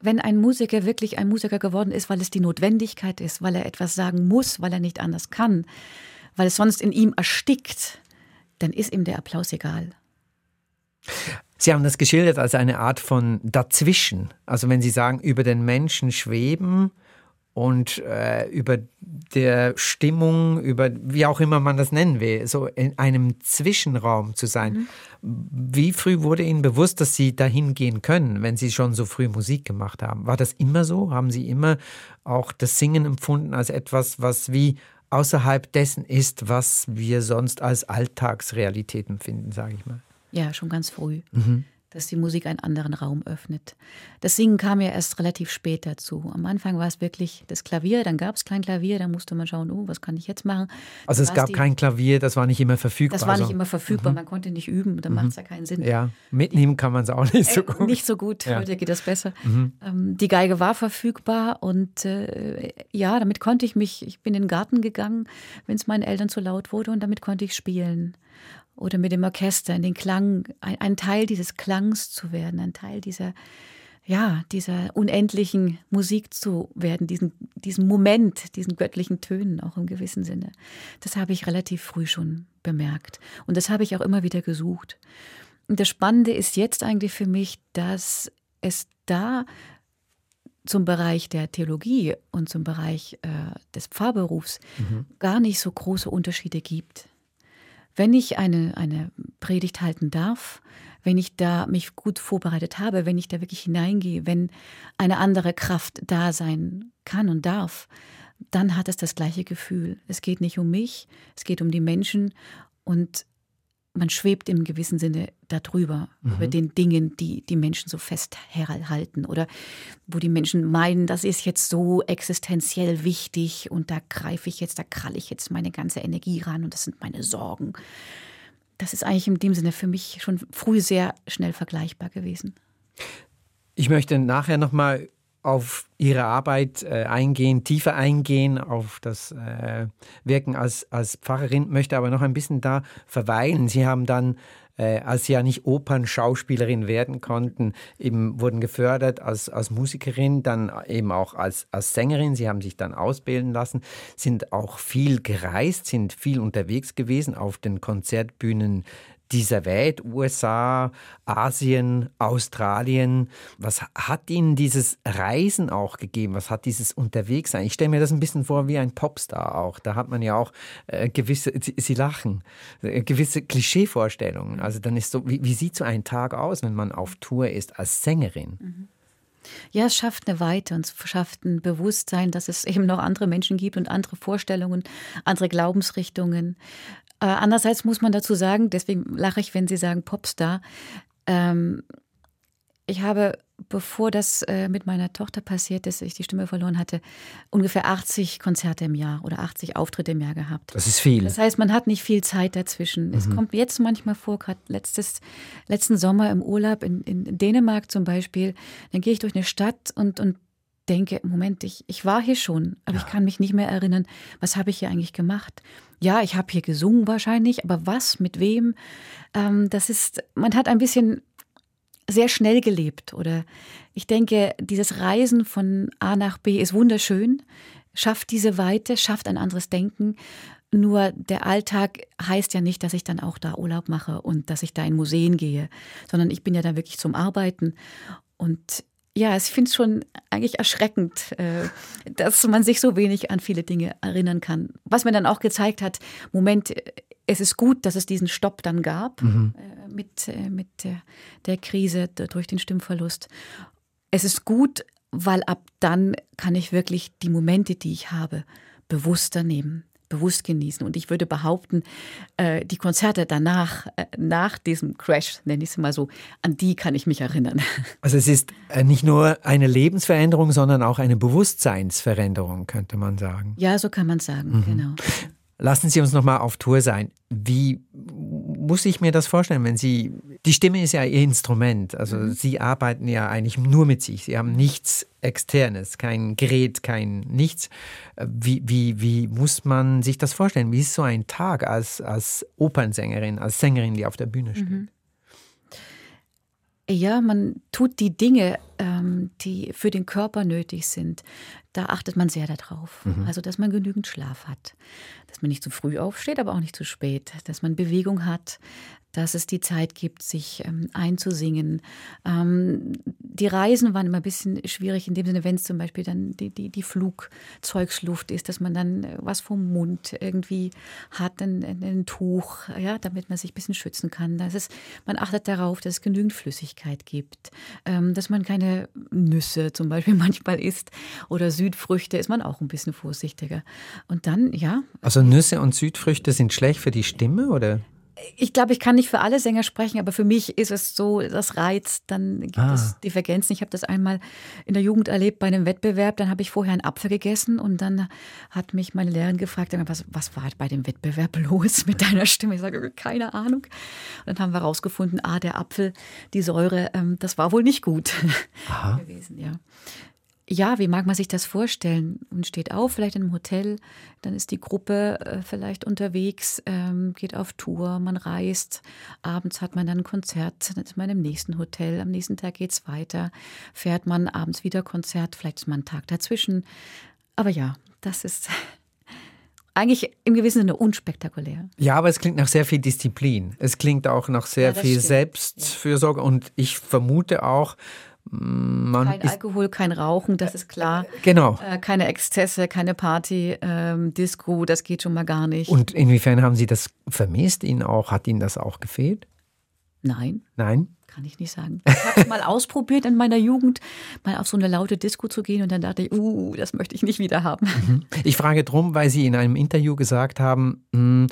Wenn ein Musiker wirklich ein Musiker geworden ist, weil es die Notwendigkeit ist, weil er etwas sagen muss, weil er nicht anders kann, weil es sonst in ihm erstickt, dann ist ihm der Applaus egal. Sie haben das geschildert als eine Art von dazwischen. Also wenn Sie sagen, über den Menschen schweben und äh, über der Stimmung, über wie auch immer man das nennen will, so in einem Zwischenraum zu sein. Mhm. Wie früh wurde Ihnen bewusst, dass Sie dahin gehen können, wenn Sie schon so früh Musik gemacht haben? War das immer so? Haben Sie immer auch das Singen empfunden als etwas, was wie außerhalb dessen ist, was wir sonst als Alltagsrealität empfinden, sage ich mal? Ja, schon ganz früh. Mhm dass die Musik einen anderen Raum öffnet. Das Singen kam ja erst relativ spät dazu. Am Anfang war es wirklich das Klavier, dann gab es kein Klavier, dann musste man schauen, oh, was kann ich jetzt machen. Also es gab die, kein Klavier, das war nicht immer verfügbar. Das war nicht also. immer verfügbar, mhm. man konnte nicht üben, dann mhm. macht es ja keinen Sinn. Ja, mitnehmen kann man es auch nicht so äh, gut. Äh, nicht so gut, ja. heute geht das besser. Mhm. Ähm, die Geige war verfügbar und äh, ja, damit konnte ich mich, ich bin in den Garten gegangen, wenn es meinen Eltern zu laut wurde und damit konnte ich spielen oder mit dem Orchester in den Klang, ein, ein, Teil dieses Klangs zu werden, ein Teil dieser, ja, dieser unendlichen Musik zu werden, diesen, diesen Moment, diesen göttlichen Tönen auch im gewissen Sinne. Das habe ich relativ früh schon bemerkt. Und das habe ich auch immer wieder gesucht. Und das Spannende ist jetzt eigentlich für mich, dass es da zum Bereich der Theologie und zum Bereich äh, des Pfarrberufs mhm. gar nicht so große Unterschiede gibt wenn ich eine, eine Predigt halten darf, wenn ich da mich gut vorbereitet habe, wenn ich da wirklich hineingehe, wenn eine andere Kraft da sein kann und darf, dann hat es das gleiche Gefühl. Es geht nicht um mich, es geht um die Menschen und man schwebt im gewissen Sinne darüber, mhm. über den Dingen, die die Menschen so fest herhalten oder wo die Menschen meinen, das ist jetzt so existenziell wichtig und da greife ich jetzt, da kralle ich jetzt meine ganze Energie ran und das sind meine Sorgen. Das ist eigentlich in dem Sinne für mich schon früh sehr schnell vergleichbar gewesen. Ich möchte nachher nochmal auf Ihre Arbeit äh, eingehen, tiefer eingehen, auf das äh, Wirken als, als Pfarrerin, möchte aber noch ein bisschen da verweilen. Sie haben dann, äh, als Sie ja nicht Opernschauspielerin werden konnten, eben wurden gefördert als, als Musikerin, dann eben auch als, als Sängerin. Sie haben sich dann ausbilden lassen, sind auch viel gereist, sind viel unterwegs gewesen auf den Konzertbühnen dieser Welt, USA, Asien, Australien. Was hat Ihnen dieses Reisen auch gegeben? Was hat dieses Unterwegssein? Ich stelle mir das ein bisschen vor wie ein Popstar auch. Da hat man ja auch äh, gewisse, Sie, Sie, lachen, äh, gewisse Klischeevorstellungen. Also dann ist so, wie, wie, sieht so ein Tag aus, wenn man auf Tour ist als Sängerin? Mhm. Ja, es schafft eine Weite und es schafft ein Bewusstsein, dass es eben noch andere Menschen gibt und andere Vorstellungen, andere Glaubensrichtungen. Äh, andererseits muss man dazu sagen, deswegen lache ich, wenn Sie sagen Popstar. Ähm, ich habe, bevor das äh, mit meiner Tochter passiert ist, ich die Stimme verloren hatte, ungefähr 80 Konzerte im Jahr oder 80 Auftritte im Jahr gehabt. Das ist viel. Das heißt, man hat nicht viel Zeit dazwischen. Mhm. Es kommt jetzt manchmal vor, gerade letzten Sommer im Urlaub in, in Dänemark zum Beispiel, dann gehe ich durch eine Stadt und, und denke, Moment, ich, ich war hier schon, aber ja. ich kann mich nicht mehr erinnern, was habe ich hier eigentlich gemacht. Ja, ich habe hier gesungen wahrscheinlich, aber was, mit wem? Ähm, das ist, man hat ein bisschen sehr schnell gelebt oder ich denke, dieses Reisen von A nach B ist wunderschön, schafft diese Weite, schafft ein anderes Denken. Nur der Alltag heißt ja nicht, dass ich dann auch da Urlaub mache und dass ich da in Museen gehe, sondern ich bin ja da wirklich zum Arbeiten. Und ja, ich finde es schon eigentlich erschreckend, äh, dass man sich so wenig an viele Dinge erinnern kann. Was mir dann auch gezeigt hat, Moment, es ist gut, dass es diesen Stopp dann gab mhm. Äh, mit, äh, mit der, der Krise durch den Stimmverlust. Es ist gut, weil ab dann kann ich wirklich die Momente, die ich habe, bewusster nehmen bewusst genießen. Und ich würde behaupten, äh, die Konzerte danach, äh, nach diesem Crash, nenne ich es mal so, an die kann ich mich erinnern. Also es ist äh, nicht nur eine Lebensveränderung, sondern auch eine Bewusstseinsveränderung, könnte man sagen. Ja, so kann man sagen, mhm. genau. Lassen Sie uns noch mal auf Tour sein. Wie muss ich mir das vorstellen, wenn Sie die Stimme ist ja Ihr Instrument, also mhm. Sie arbeiten ja eigentlich nur mit sich. Sie haben nichts externes, kein Gerät, kein nichts. Wie, wie, wie muss man sich das vorstellen? Wie ist so ein Tag als, als Opernsängerin, als Sängerin, die auf der Bühne steht? Mhm. Ja, man tut die Dinge ähm, die für den Körper nötig sind, da achtet man sehr darauf. Mhm. Also, dass man genügend Schlaf hat, dass man nicht zu früh aufsteht, aber auch nicht zu spät, dass man Bewegung hat, dass es die Zeit gibt, sich ähm, einzusingen. Ähm, die Reisen waren immer ein bisschen schwierig, in dem Sinne, wenn es zum Beispiel dann die, die, die Flugzeugsluft ist, dass man dann äh, was vom Mund irgendwie hat, ein, ein, Tuch, ja, damit man sich ein bisschen schützen kann. Das ist, man achtet darauf, dass es genügend Flüssigkeit gibt, ähm, dass man keine Nüsse zum Beispiel manchmal isst oder Südfrüchte, ist man auch ein bisschen vorsichtiger. Und dann, ja. Also Nüsse und Südfrüchte sind schlecht für die Stimme, oder? Ich glaube, ich kann nicht für alle Sänger sprechen, aber für mich ist es so, das Reiz, dann gibt ah. es Divergenzen. Ich habe das einmal in der Jugend erlebt bei einem Wettbewerb, dann habe ich vorher einen Apfel gegessen und dann hat mich meine Lehrerin gefragt, was, was war bei dem Wettbewerb los mit deiner Stimme? Ich sage, keine Ahnung. Und dann haben wir herausgefunden, ah, der Apfel, die Säure, ähm, das war wohl nicht gut gewesen, ja ja, wie mag man sich das vorstellen? Man steht auf, vielleicht in einem Hotel, dann ist die Gruppe äh, vielleicht unterwegs, ähm, geht auf Tour, man reist, abends hat man dann ein Konzert, dann ist man im nächsten Hotel, am nächsten Tag geht es weiter, fährt man abends wieder Konzert, vielleicht ist man einen Tag dazwischen. Aber ja, das ist eigentlich im gewissen Sinne unspektakulär. Ja, aber es klingt nach sehr viel Disziplin. Es klingt auch nach sehr ja, viel stimmt. Selbstfürsorge und ich vermute auch, man kein Alkohol, kein Rauchen, das ist klar. Genau. Äh, keine Exzesse, keine Party, ähm, Disco, das geht schon mal gar nicht. Und inwiefern haben Sie das vermisst? Ihnen auch, hat Ihnen das auch gefehlt? Nein. Nein? Kann ich nicht sagen. Ich habe es mal ausprobiert in meiner Jugend, mal auf so eine laute Disco zu gehen und dann dachte ich, uh, das möchte ich nicht wieder haben. Mhm. Ich frage drum, weil Sie in einem Interview gesagt haben, mh, hm,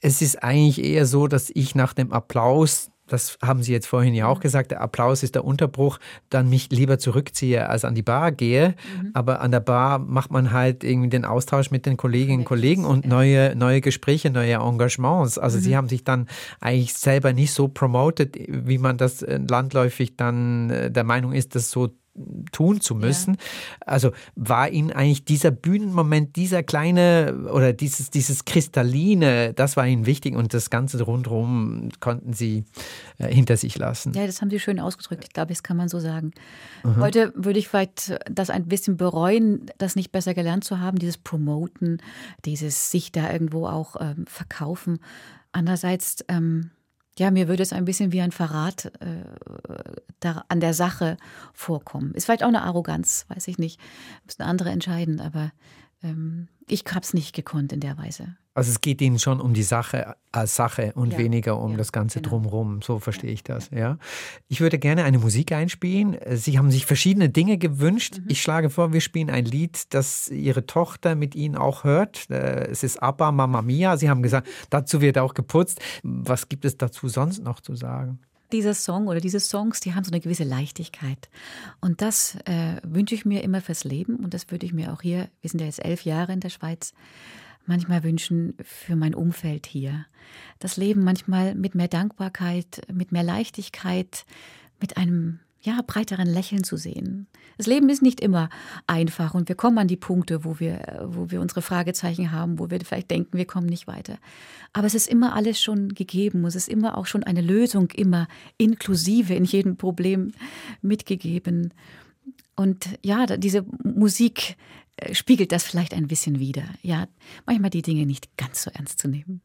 es ist eigentlich eher so, dass ich nach dem Applaus das haben Sie jetzt vorhin ja auch mhm. gesagt, der Applaus ist der Unterbruch, dann mich lieber zurückziehe, als an die Bar gehe. Mhm. Aber an der Bar macht man halt irgendwie den Austausch mit den Kolleginnen und Kollegen und neue, neue Gespräche, neue Engagements. Also mhm. Sie haben sich dann eigentlich selber nicht so promoted, wie man das äh, landläufig dann äh, der Meinung ist, das so tun zu müssen. Ja. Also war Ihnen eigentlich dieser Bühnenmoment, dieser kleine oder dieses, dieses Kristalline, das war Ihnen wichtig und das Ganze rundherum konnten Sie äh, hinter sich lassen. Ja, das haben Sie schön ausgedrückt. Ich glaube, das kann man so sagen. Mhm. Heute würde ich vielleicht das ein bisschen bereuen, das nicht besser gelernt zu haben, dieses Promoten, dieses sich da irgendwo auch ähm, verkaufen. Andererseits, ähm, ja, mir würde es ein bisschen wie ein Verrat äh, an der Sache vorkommen. Ist vielleicht auch eine Arroganz, weiß ich nicht. Müssen andere entscheiden, aber ähm, ich habe es nicht gekonnt in der Weise. Also es geht Ihnen schon um die Sache als Sache und ja, weniger um ja, das Ganze genau. drumherum. So verstehe ich das. Ja. Ich würde gerne eine Musik einspielen. Sie haben sich verschiedene Dinge gewünscht. Mhm. Ich schlage vor, wir spielen ein Lied, das Ihre Tochter mit Ihnen auch hört. Äh, es ist Abba Mamma Mia. Sie haben gesagt, dazu wird auch geputzt. Was gibt es dazu sonst noch zu sagen? Dieser Song oder diese Songs, die haben so eine gewisse Leichtigkeit. Und das äh, wünsche ich mir immer fürs Leben und das würde ich mir auch hier, wir sind ja jetzt elf Jahre in der Schweiz, manchmal wünschen für mein Umfeld hier. Das Leben manchmal mit mehr Dankbarkeit, mit mehr Leichtigkeit, mit einem ja, breiteren Lächeln zu sehen. Das Leben ist nicht immer einfach und wir kommen an die Punkte, wo wir, wo wir unsere Fragezeichen haben, wo wir vielleicht denken, wir kommen nicht weiter. Aber es ist immer alles schon gegeben, es ist immer auch schon eine Lösung, immer inklusive in jedem Problem mitgegeben. Und ja, diese Musik äh, spiegelt das vielleicht ein bisschen wider. Ja, manchmal die Dinge nicht ganz so ernst zu nehmen.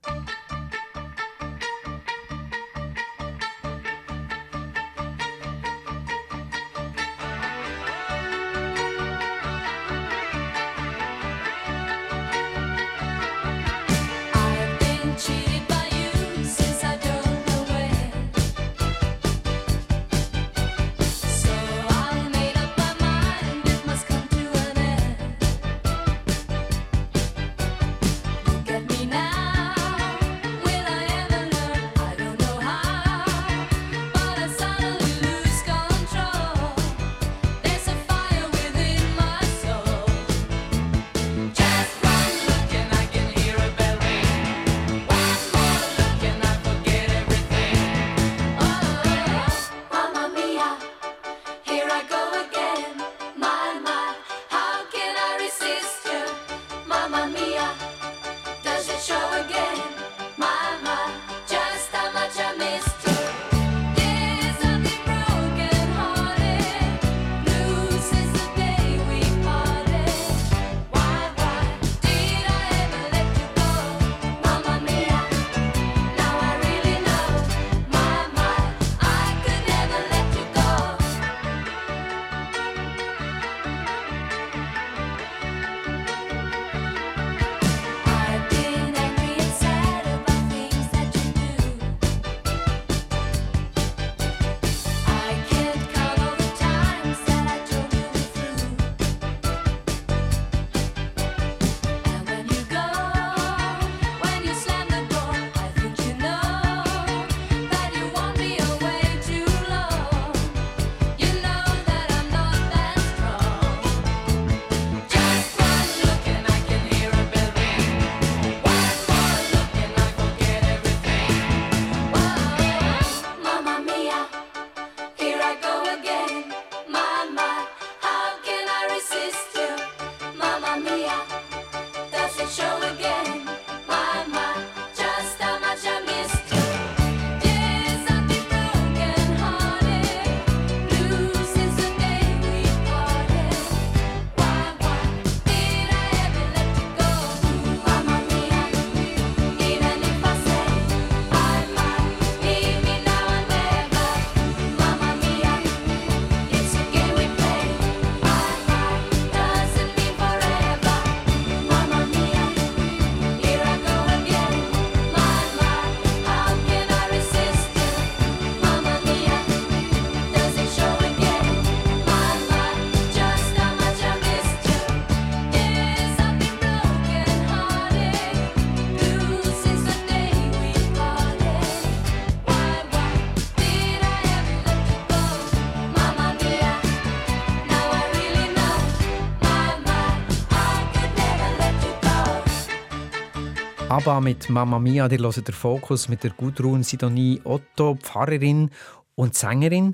ABBA mit Mamma Mia, die hören der Fokus mit der Gudrun Sidonie Otto, Pfarrerin und Sängerin.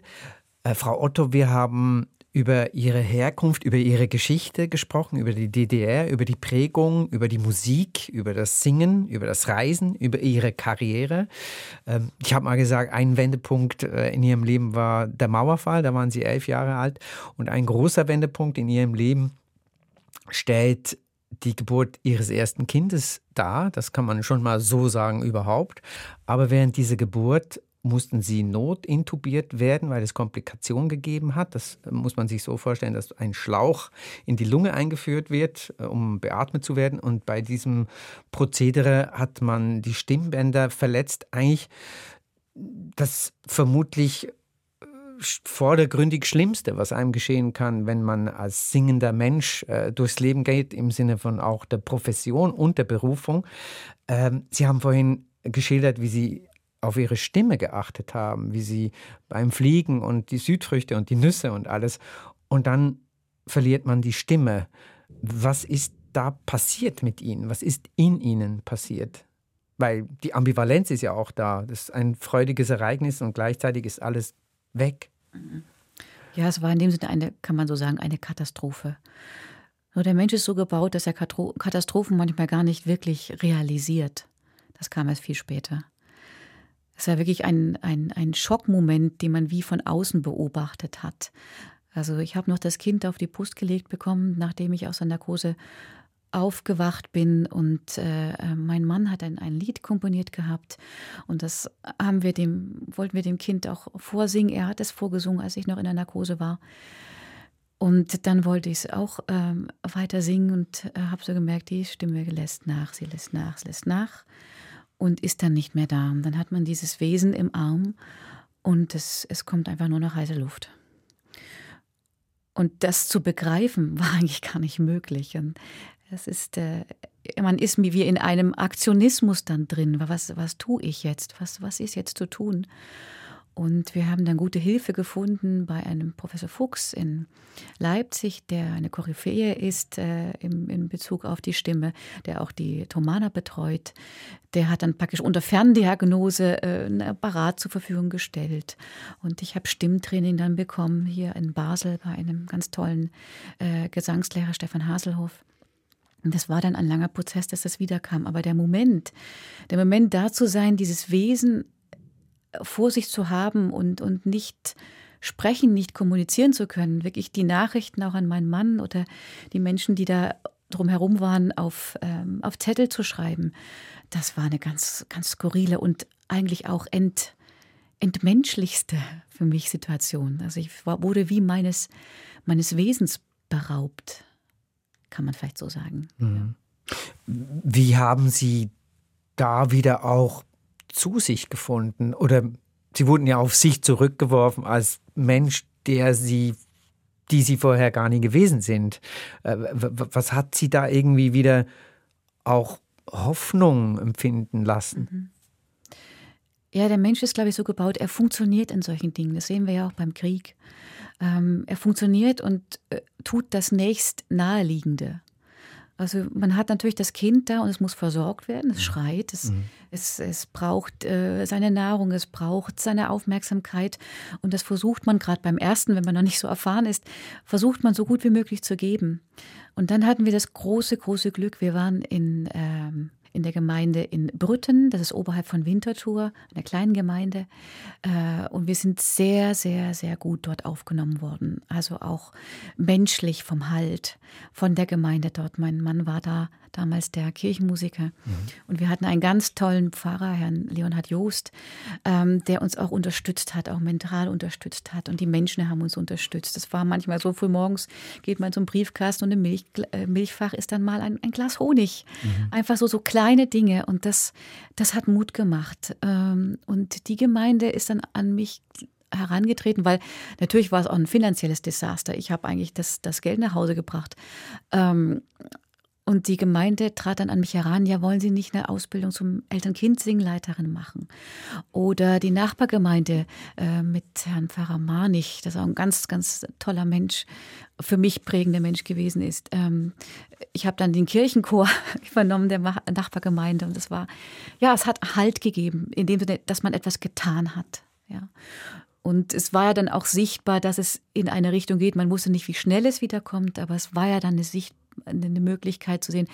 Äh, Frau Otto, wir haben über ihre Herkunft, über ihre Geschichte gesprochen, über die DDR, über die Prägung, über die Musik, über das Singen, über das Reisen, über ihre Karriere. Ähm, ich habe mal gesagt, ein Wendepunkt äh, in ihrem Leben war der Mauerfall, da waren sie elf Jahre alt. Und ein großer Wendepunkt in ihrem Leben stellt die Geburt ihres ersten Kindes dar. Das kann man schon mal so sagen überhaupt. Aber während dieser Geburt mussten sie notintubiert werden, weil es Komplikationen gegeben hat. Das muss man sich so vorstellen, dass ein Schlauch in die Lunge eingeführt wird, äh, um beatmet zu werden. Und bei diesem Prozedere hat man die Stimmbänder verletzt. Eigentlich das vermutlich äh, vordergründig Schlimmste, was einem geschehen kann, wenn man als singender Mensch äh, durchs Leben geht, im Sinne von auch der Profession und der Berufung. Ähm, Sie haben vorhin geschildert, wie Sie auf ihre Stimme geachtet haben, wie sie beim Fliegen und die Südfrüchte und die Nüsse und alles. Und dann verliert man die Stimme. Was ist da passiert mit ihnen? Was ist in ihnen passiert? Weil die Ambivalenz ist ja auch da. Das ist ein freudiges Ereignis und gleichzeitig ist alles weg. Ja, es war in dem Sinne eine, kann man so sagen, eine Katastrophe. Nur der Mensch ist so gebaut, dass er Katastrophen manchmal gar nicht wirklich realisiert. Das kam erst viel später. Es war wirklich ein, ein, ein Schockmoment, den man wie von außen beobachtet hat. Also ich habe noch das Kind auf die Brust gelegt bekommen, nachdem ich aus der Narkose aufgewacht bin und äh, mein Mann hat ein, ein Lied komponiert gehabt und das haben wir dem, wollten wir dem Kind auch vorsingen. Er hat es vorgesungen, als ich noch in der Narkose war. Und dann wollte ich es auch ähm, weiter singen und äh, habe so gemerkt, die Stimme lässt nach, sie lässt nach, sie lässt nach und ist dann nicht mehr da. Und dann hat man dieses Wesen im Arm und es, es kommt einfach nur noch heiße Luft. Und das zu begreifen war eigentlich gar nicht möglich. Und es ist, äh, man ist wie in einem Aktionismus dann drin. Was, was tue ich jetzt? Was, was ist jetzt zu tun? Und wir haben dann gute Hilfe gefunden bei einem Professor Fuchs in Leipzig, der eine Koryphäe ist äh, im, in Bezug auf die Stimme, der auch die Thomaner betreut. Der hat dann praktisch unter Ferndiagnose äh, ein Apparat zur Verfügung gestellt. Und ich habe Stimmtraining dann bekommen hier in Basel bei einem ganz tollen äh, Gesangslehrer Stefan Haselhoff. Und das war dann ein langer Prozess, dass das wiederkam. Aber der Moment, der Moment da zu sein, dieses Wesen vor sich zu haben und, und nicht sprechen, nicht kommunizieren zu können, wirklich die Nachrichten auch an meinen Mann oder die Menschen, die da drumherum waren, auf, ähm, auf Zettel zu schreiben, das war eine ganz, ganz skurrile und eigentlich auch ent, entmenschlichste für mich Situation. Also ich war, wurde wie meines, meines Wesens beraubt, kann man vielleicht so sagen. Mhm. Wie haben Sie da wieder auch zu sich gefunden oder sie wurden ja auf sich zurückgeworfen als Mensch, der sie, die sie vorher gar nie gewesen sind. Äh, was hat sie da irgendwie wieder auch Hoffnung empfinden lassen? Mhm. Ja, der Mensch ist, glaube ich, so gebaut, er funktioniert in solchen Dingen. Das sehen wir ja auch beim Krieg. Ähm, er funktioniert und äh, tut das nächst Naheliegende. Also man hat natürlich das Kind da und es muss versorgt werden, es mhm. schreit, es, mhm. es, es braucht äh, seine Nahrung, es braucht seine Aufmerksamkeit und das versucht man gerade beim ersten, wenn man noch nicht so erfahren ist, versucht man so gut wie möglich zu geben. Und dann hatten wir das große, große Glück, wir waren in ähm, in der Gemeinde in Brütten, das ist oberhalb von Winterthur, einer kleinen Gemeinde. Äh, und wir sind sehr, sehr, sehr gut dort aufgenommen worden. Also auch menschlich vom Halt, von der Gemeinde dort. Mein Mann war da damals der Kirchenmusiker. Mhm. Und wir hatten einen ganz tollen Pfarrer, Herrn Leonhard Joost, ähm, der uns auch unterstützt hat, auch mental unterstützt hat. Und die Menschen haben uns unterstützt. Das war manchmal so früh morgens, geht man zum Briefkasten und im Milch, äh, Milchfach ist dann mal ein, ein Glas Honig. Mhm. Einfach so, so kleine Dinge. Und das, das hat Mut gemacht. Ähm, und die Gemeinde ist dann an mich herangetreten, weil natürlich war es auch ein finanzielles Desaster. Ich habe eigentlich das, das Geld nach Hause gebracht. Ähm, Und die Gemeinde trat dann an mich heran, ja, wollen Sie nicht eine Ausbildung zum Eltern-Kind-Singleiterin machen? Oder die Nachbargemeinde äh, mit Herrn Pfarrer Marnich, das auch ein ganz, ganz toller Mensch, für mich prägender Mensch gewesen ist. Ähm, ich habe dann den Kirchenchor übernommen der Nachbargemeinde und das war, ja, es hat Halt gegeben, in dem Sinne, dass man etwas getan hat. Ja. Und es war ja dann auch sichtbar, dass es in eine Richtung geht. Man wusste nicht, wie schnell es wiederkommt, aber es war ja dann eine Sicht, eine Möglichkeit zu sehen,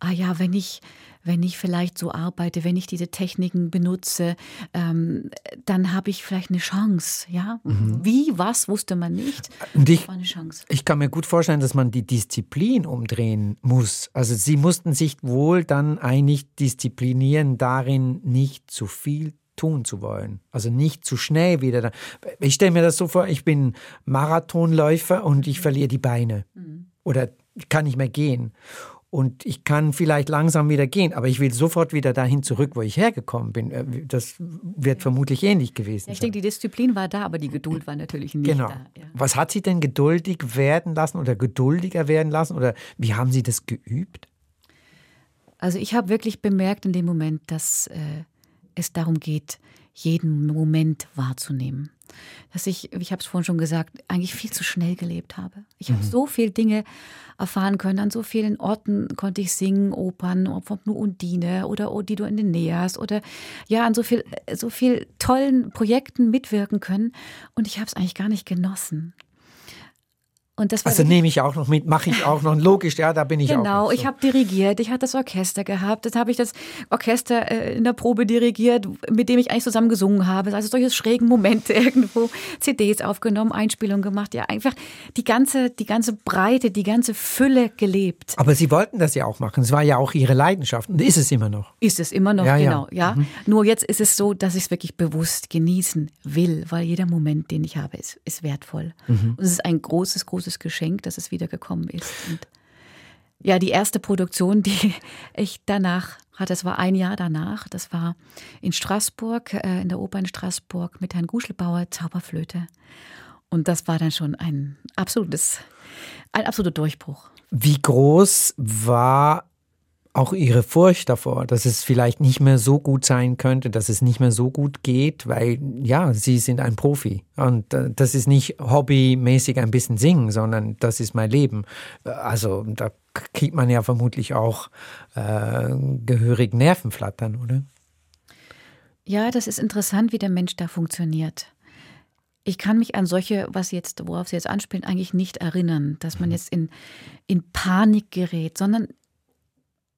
ah ja, wenn ich, wenn ich vielleicht so arbeite, wenn ich diese Techniken benutze, ähm, dann habe ich vielleicht eine Chance. Ja, mhm. wie, was wusste man nicht. Ich, war eine Chance. Ich kann mir gut vorstellen, dass man die Disziplin umdrehen muss. Also Sie mussten sich wohl dann eigentlich disziplinieren, darin nicht zu viel tun zu wollen. Also nicht zu schnell wieder. Ich stelle mir das so vor, ich bin Marathonläufer und ich verliere die Beine. Mhm. Oder ich kann nicht mehr gehen. Und ich kann vielleicht langsam wieder gehen, aber ich will sofort wieder dahin zurück, wo ich hergekommen bin. Äh, das wird vermutlich ähnlich gewesen ja, ich sein. Ich denke, die Disziplin war da, aber die Geduld war natürlich nicht genau. da. Ja. Was hat Sie denn geduldig werden lassen oder geduldiger werden lassen? Oder wie haben Sie das geübt? Also ich habe wirklich bemerkt in dem Moment, dass äh, es darum geht, jeden Moment wahrzunehmen dass ich, ich habe es vorhin schon gesagt, eigentlich viel zu schnell gelebt habe. Ich mhm. habe so viele Dinge erfahren können. An so vielen Orten konnte ich singen, Opern, ob nur Undine oder oh, die du in den Nähe hast oder ja, an so viel, so viel tollen Projekten mitwirken können. Und ich habe es eigentlich gar nicht genossen also nehme ich auch noch mit, mache ich auch noch. Logisch, ja, da bin ich genau, auch. Genau, so. ich habe dirigiert, ich hatte das Orchester gehabt, dann habe ich das Orchester äh, in der Probe dirigiert, mit dem ich eigentlich zusammen gesungen habe. Also solche schrägen Momente irgendwo, CDs aufgenommen, Einspielungen gemacht, ja, einfach die ganze, die ganze Breite, die ganze Fülle gelebt. Aber Sie wollten das ja auch machen. Es war ja auch Ihre Leidenschaft und ist es immer noch. Ist es immer noch, ja, genau, ja. ja. Mhm. Nur jetzt ist es so, dass ich es wirklich bewusst genießen will, weil jeder Moment, den ich habe, ist, ist wertvoll. Mhm. Und es ist ein großes, großes großes Geschenk, dass es wiedergekommen ist. Und ja, die erste Produktion, die ich danach hatte, das war ein Jahr danach, das war in Straßburg, äh, in der Oper in Straßburg mit Herrn Guschelbauer, Zauberflöte. Und das war dann schon ein absolutes, ein absoluter Durchbruch. Wie groß war auch ihre Furcht davor, dass es vielleicht nicht mehr so gut sein könnte, dass es nicht mehr so gut geht, weil ja, sie sind ein Profi und äh, das ist nicht hobbymäßig ein bisschen singen, sondern das ist mein Leben. Also da kriegt man ja vermutlich auch äh, gehörig Nervenflattern, oder? Ja, das ist interessant, wie der Mensch da funktioniert. Ich kann mich an solche, was jetzt, worauf Sie jetzt anspielen, eigentlich nicht erinnern, dass man mhm. jetzt in, in Panik gerät, sondern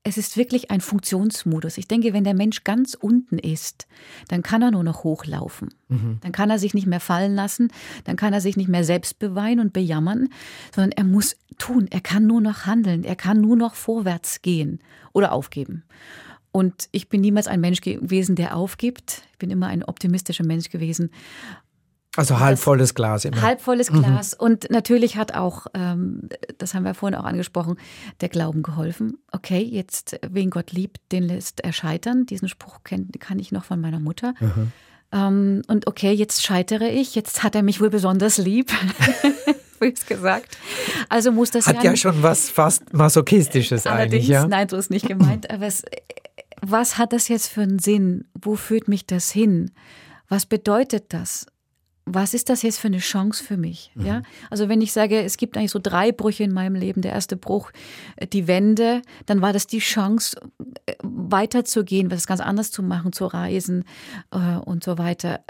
es ist wirklich ein Funktionsmodus. Ich denke, wenn der Mensch ganz unten ist, dann kann er nur noch hochlaufen. Mhm. Dann kann er sich nicht mehr fallen lassen, dann kann er sich nicht mehr selbst beweinen und bejammern, sondern er muss tun, er kann nur noch handeln, er kann nur noch vorwärts gehen oder aufgeben. Und ich bin niemals ein Mensch gewesen, der aufgibt. Ich bin immer ein optimistischer Mensch gewesen. Also halbvolles Glas immer. Halbvolles mhm. Glas. Mhm. Und natürlich hat auch, ähm, das haben wir vorhin auch angesprochen, der Glauben geholfen. Okay, jetzt, wen Gott liebt, den lässt er scheitern. Diesen Spruch kenn, kann ich noch von meiner Mutter. Mhm. Ähm, und okay, jetzt scheitere ich, jetzt hat er mich wohl besonders lieb. Bös gesagt. Also muss das Hat ja, ja schon was fast Masochistisches eigentlich, ja? Nein, so ist nicht gemeint. Aber es, was hat das jetzt für einen Sinn? Wo führt mich das hin? Was bedeutet das? Was ist das jetzt für eine Chance für mich? Mhm. Ja, also wenn ich sage, es gibt eigentlich so drei Brüche in meinem Leben. Der erste Bruch, äh, die Wende, dann war das die Chance, äh, weiterzugehen, was ganz anders zu machen, zu reisen äh, und so weiter.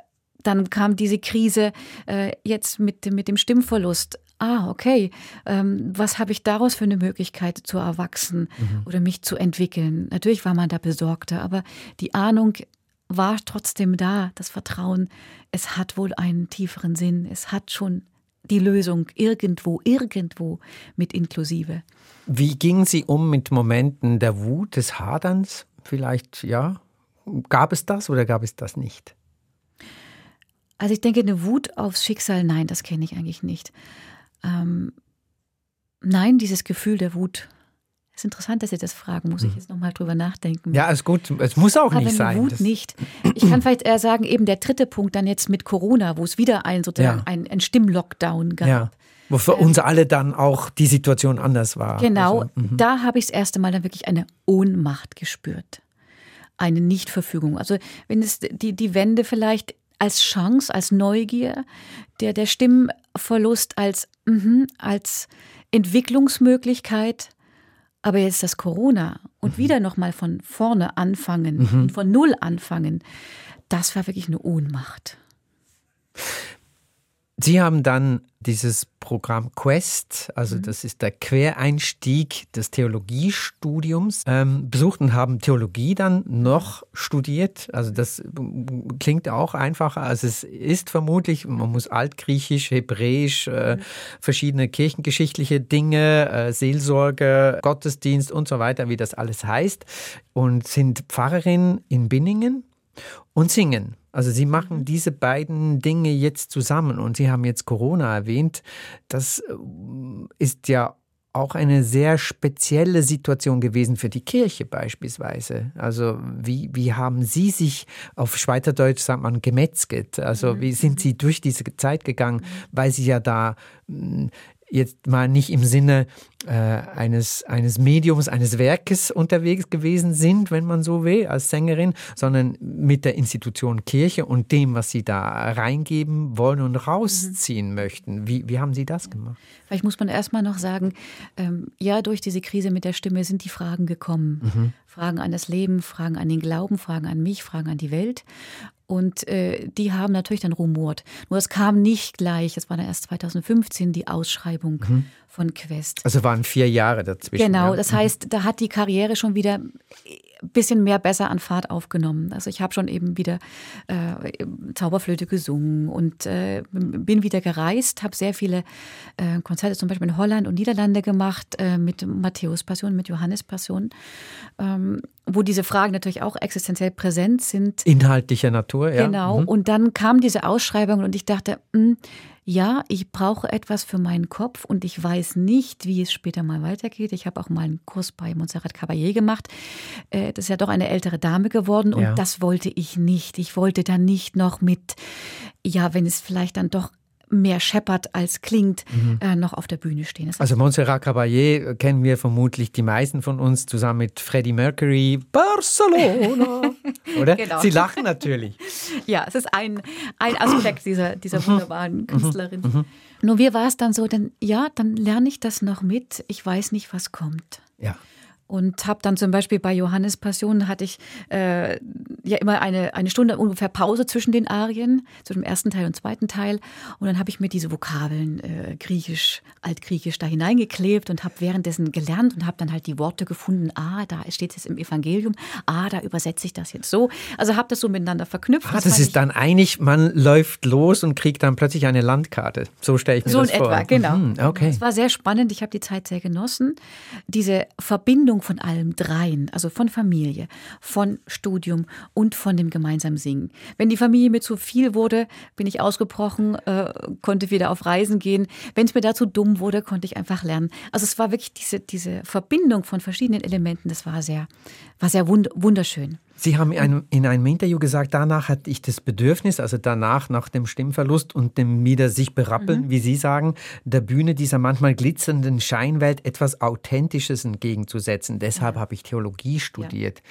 Dann kam diese Krise äh, jetzt mit, mit dem Stimmverlust. Ah, okay. Ähm, was habe ich daraus für eine Möglichkeit zu erwachsen mhm. oder mich zu entwickeln? Natürlich war man da besorgter, aber die Ahnung, war trotzdem da, das Vertrauen, es hat wohl einen tieferen Sinn, es hat schon die Lösung irgendwo, irgendwo mit inklusive. Wie gingen Sie um mit Momenten der Wut, des Haderns? Vielleicht, ja? Gab es das oder gab es das nicht? Also ich denke, eine Wut aufs Schicksal, nein, das kenne ich eigentlich nicht. Ähm, nein, dieses Gefühl der Wut es ist interessant, dass Sie das fragen. Muss ich mhm. jetzt nochmal drüber nachdenken. Ja, ist gut. Es muss auch Aber nicht sein. Wut nicht. Ich kann vielleicht eher sagen, eben der dritte Punkt dann jetzt mit Corona, wo es wieder ein, sozusagen ja. ein, ein Stimmlockdown gab. Ja. Wo für uns alle dann auch die Situation anders war. Genau, also, da habe ich das erste Mal dann wirklich eine Ohnmacht gespürt. Eine Nichtverfügung. Also wenn es die, die Wende vielleicht als Chance, als Neugier, der, der Stimmverlust als, mh, als Entwicklungsmöglichkeit, aber jetzt das Corona und mhm. wieder nochmal von vorne anfangen, mhm. von Null anfangen, das war wirklich eine Ohnmacht. Sie haben dann dieses Programm Quest, also mhm. das ist der Quereinstieg des Theologiestudiums, ähm, besucht und haben Theologie dann noch studiert. Also das klingt auch einfacher, als es ist vermutlich. Man muss Altgriechisch, Hebräisch, äh, mhm. verschiedene kirchengeschichtliche Dinge, äh, Seelsorge, Gottesdienst und so weiter, wie das alles heißt. Und sind Pfarrerin in Binningen und singen. Also Sie machen mhm. diese beiden Dinge jetzt zusammen und Sie haben jetzt Corona erwähnt. Das äh, ist ja auch eine sehr spezielle Situation gewesen für die Kirche beispielsweise. Also wie, wie haben Sie sich auf Schweizerdeutsch sagt man gemetzget? Also mhm. wie sind Sie durch diese Zeit gegangen, mhm. weil Sie ja da jetzt mal nicht im Sinne äh, eines, eines Mediums, eines Werkes unterwegs gewesen sind, wenn man so will, als Sängerin, sondern mit der Institution Kirche und dem, was Sie da reingeben wollen und rausziehen mhm. möchten. Wie, wie haben Sie das gemacht? Vielleicht muss man erstmal noch sagen, ähm, ja, durch diese Krise mit der Stimme sind die Fragen gekommen. Mhm. Fragen an das Leben, Fragen an den Glauben, Fragen an mich, Fragen an die Welt. Und äh, die haben natürlich dann rumort. Nur es kam nicht gleich, es war dann erst 2015 die Ausschreibung mhm. von Quest. Also waren vier Jahre dazwischen. Genau, ja. das mhm. heißt, da hat die Karriere schon wieder bisschen mehr besser an Fahrt aufgenommen. Also ich habe schon eben wieder äh, Zauberflöte gesungen und äh, bin wieder gereist, habe sehr viele äh, Konzerte zum Beispiel in Holland und Niederlande gemacht äh, mit Matthäus Passion, mit Johannes Passion, ähm, wo diese Fragen natürlich auch existenziell präsent sind. Inhaltlicher Natur, ja. Genau. Mhm. Und dann kam diese Ausschreibung und ich dachte, mh, hm, ja, ich brauche etwas für meinen Kopf und ich weiß nicht, wie es später mal weitergeht. Ich habe auch mal einen Kurs bei Montserrat Caballé gemacht. Äh, das ist ja doch eine ältere Dame geworden und ja. das wollte ich nicht. Ich wollte dann nicht noch mit, ja, wenn es vielleicht dann doch mehr scheppert als klingt, mhm. äh, noch auf der Bühne stehen. Das also Montserrat Caballé kennen wir vermutlich die meisten von uns zusammen mit Freddie Mercury, Barcelona. Oder? Genau. Sie lachen natürlich. ja, es ist ein, ein Aspekt dieser, dieser mhm. wunderbaren mhm. Künstlerin. Mhm. Nur wie war es dann so, denn ja, dann lerne ich das noch mit, ich weiß nicht, was kommt. Ja und habe dann zum Beispiel bei Johannes Passion hatte ich äh, ja immer eine, eine Stunde ungefähr Pause zwischen den Arien, zwischen dem ersten Teil und zweiten Teil. Und dann habe ich mir diese Vokabeln äh, Griechisch, Altgriechisch da hineingeklebt und habe währenddessen gelernt und habe dann halt die Worte gefunden. Ah, da steht es jetzt im Evangelium. Ah, da übersetze ich das jetzt so. Also habe das so miteinander verknüpft. Ah, das, das ist dann eigentlich, man läuft los und kriegt dann plötzlich eine Landkarte. So stelle ich mir so das vor. So in etwa, genau. Mhm, okay. Es war sehr spannend. Ich habe die Zeit sehr genossen. Diese Verbindung von allem dreien, also von Familie, von Studium und von dem gemeinsamen Singen. Wenn die Familie mir zu viel wurde, bin ich ausgebrochen, äh, konnte wieder auf Reisen gehen. Wenn es mir dazu dumm wurde, konnte ich einfach lernen. Also es war wirklich diese, diese Verbindung von verschiedenen Elementen, das war sehr, war sehr wund wunderschön. Sie haben in einem, in einem, Interview gesagt, danach hatte ich das Bedürfnis, also danach, nach dem Stimmverlust und dem wieder sich berappeln, mhm. wie Sie sagen, der Bühne dieser manchmal glitzernden Scheinwelt etwas Authentisches entgegenzusetzen. Deshalb ja. habe ich Theologie studiert.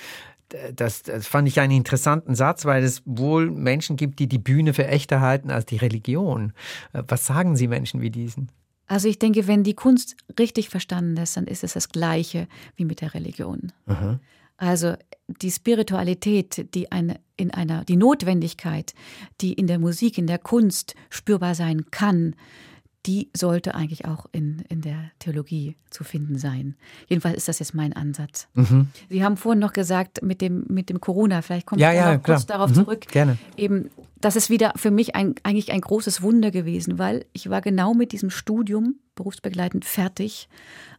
Ja. Das, das, fand ich einen interessanten Satz, weil es wohl Menschen gibt, die die Bühne für echter halten als die Religion. Was sagen Sie Menschen wie diesen? Also ich denke, wenn die Kunst richtig verstanden ist, dann ist es das Gleiche wie mit der Religion. Mhm. Also die Spiritualität, die eine, in einer, die Notwendigkeit, die in der Musik, in der Kunst spürbar sein kann, die sollte eigentlich auch in, in der Theologie zu finden sein. Jedenfalls ist das jetzt mein Ansatz. Mhm. Sie haben vorhin noch gesagt, mit dem, mit dem Corona, vielleicht kommt ja, ja, noch kurz darauf mhm, zurück. Gerne. Eben, das ist wieder für mich ein, eigentlich ein großes Wunder gewesen, weil ich war genau mit diesem Studium berufsbegleitend fertig,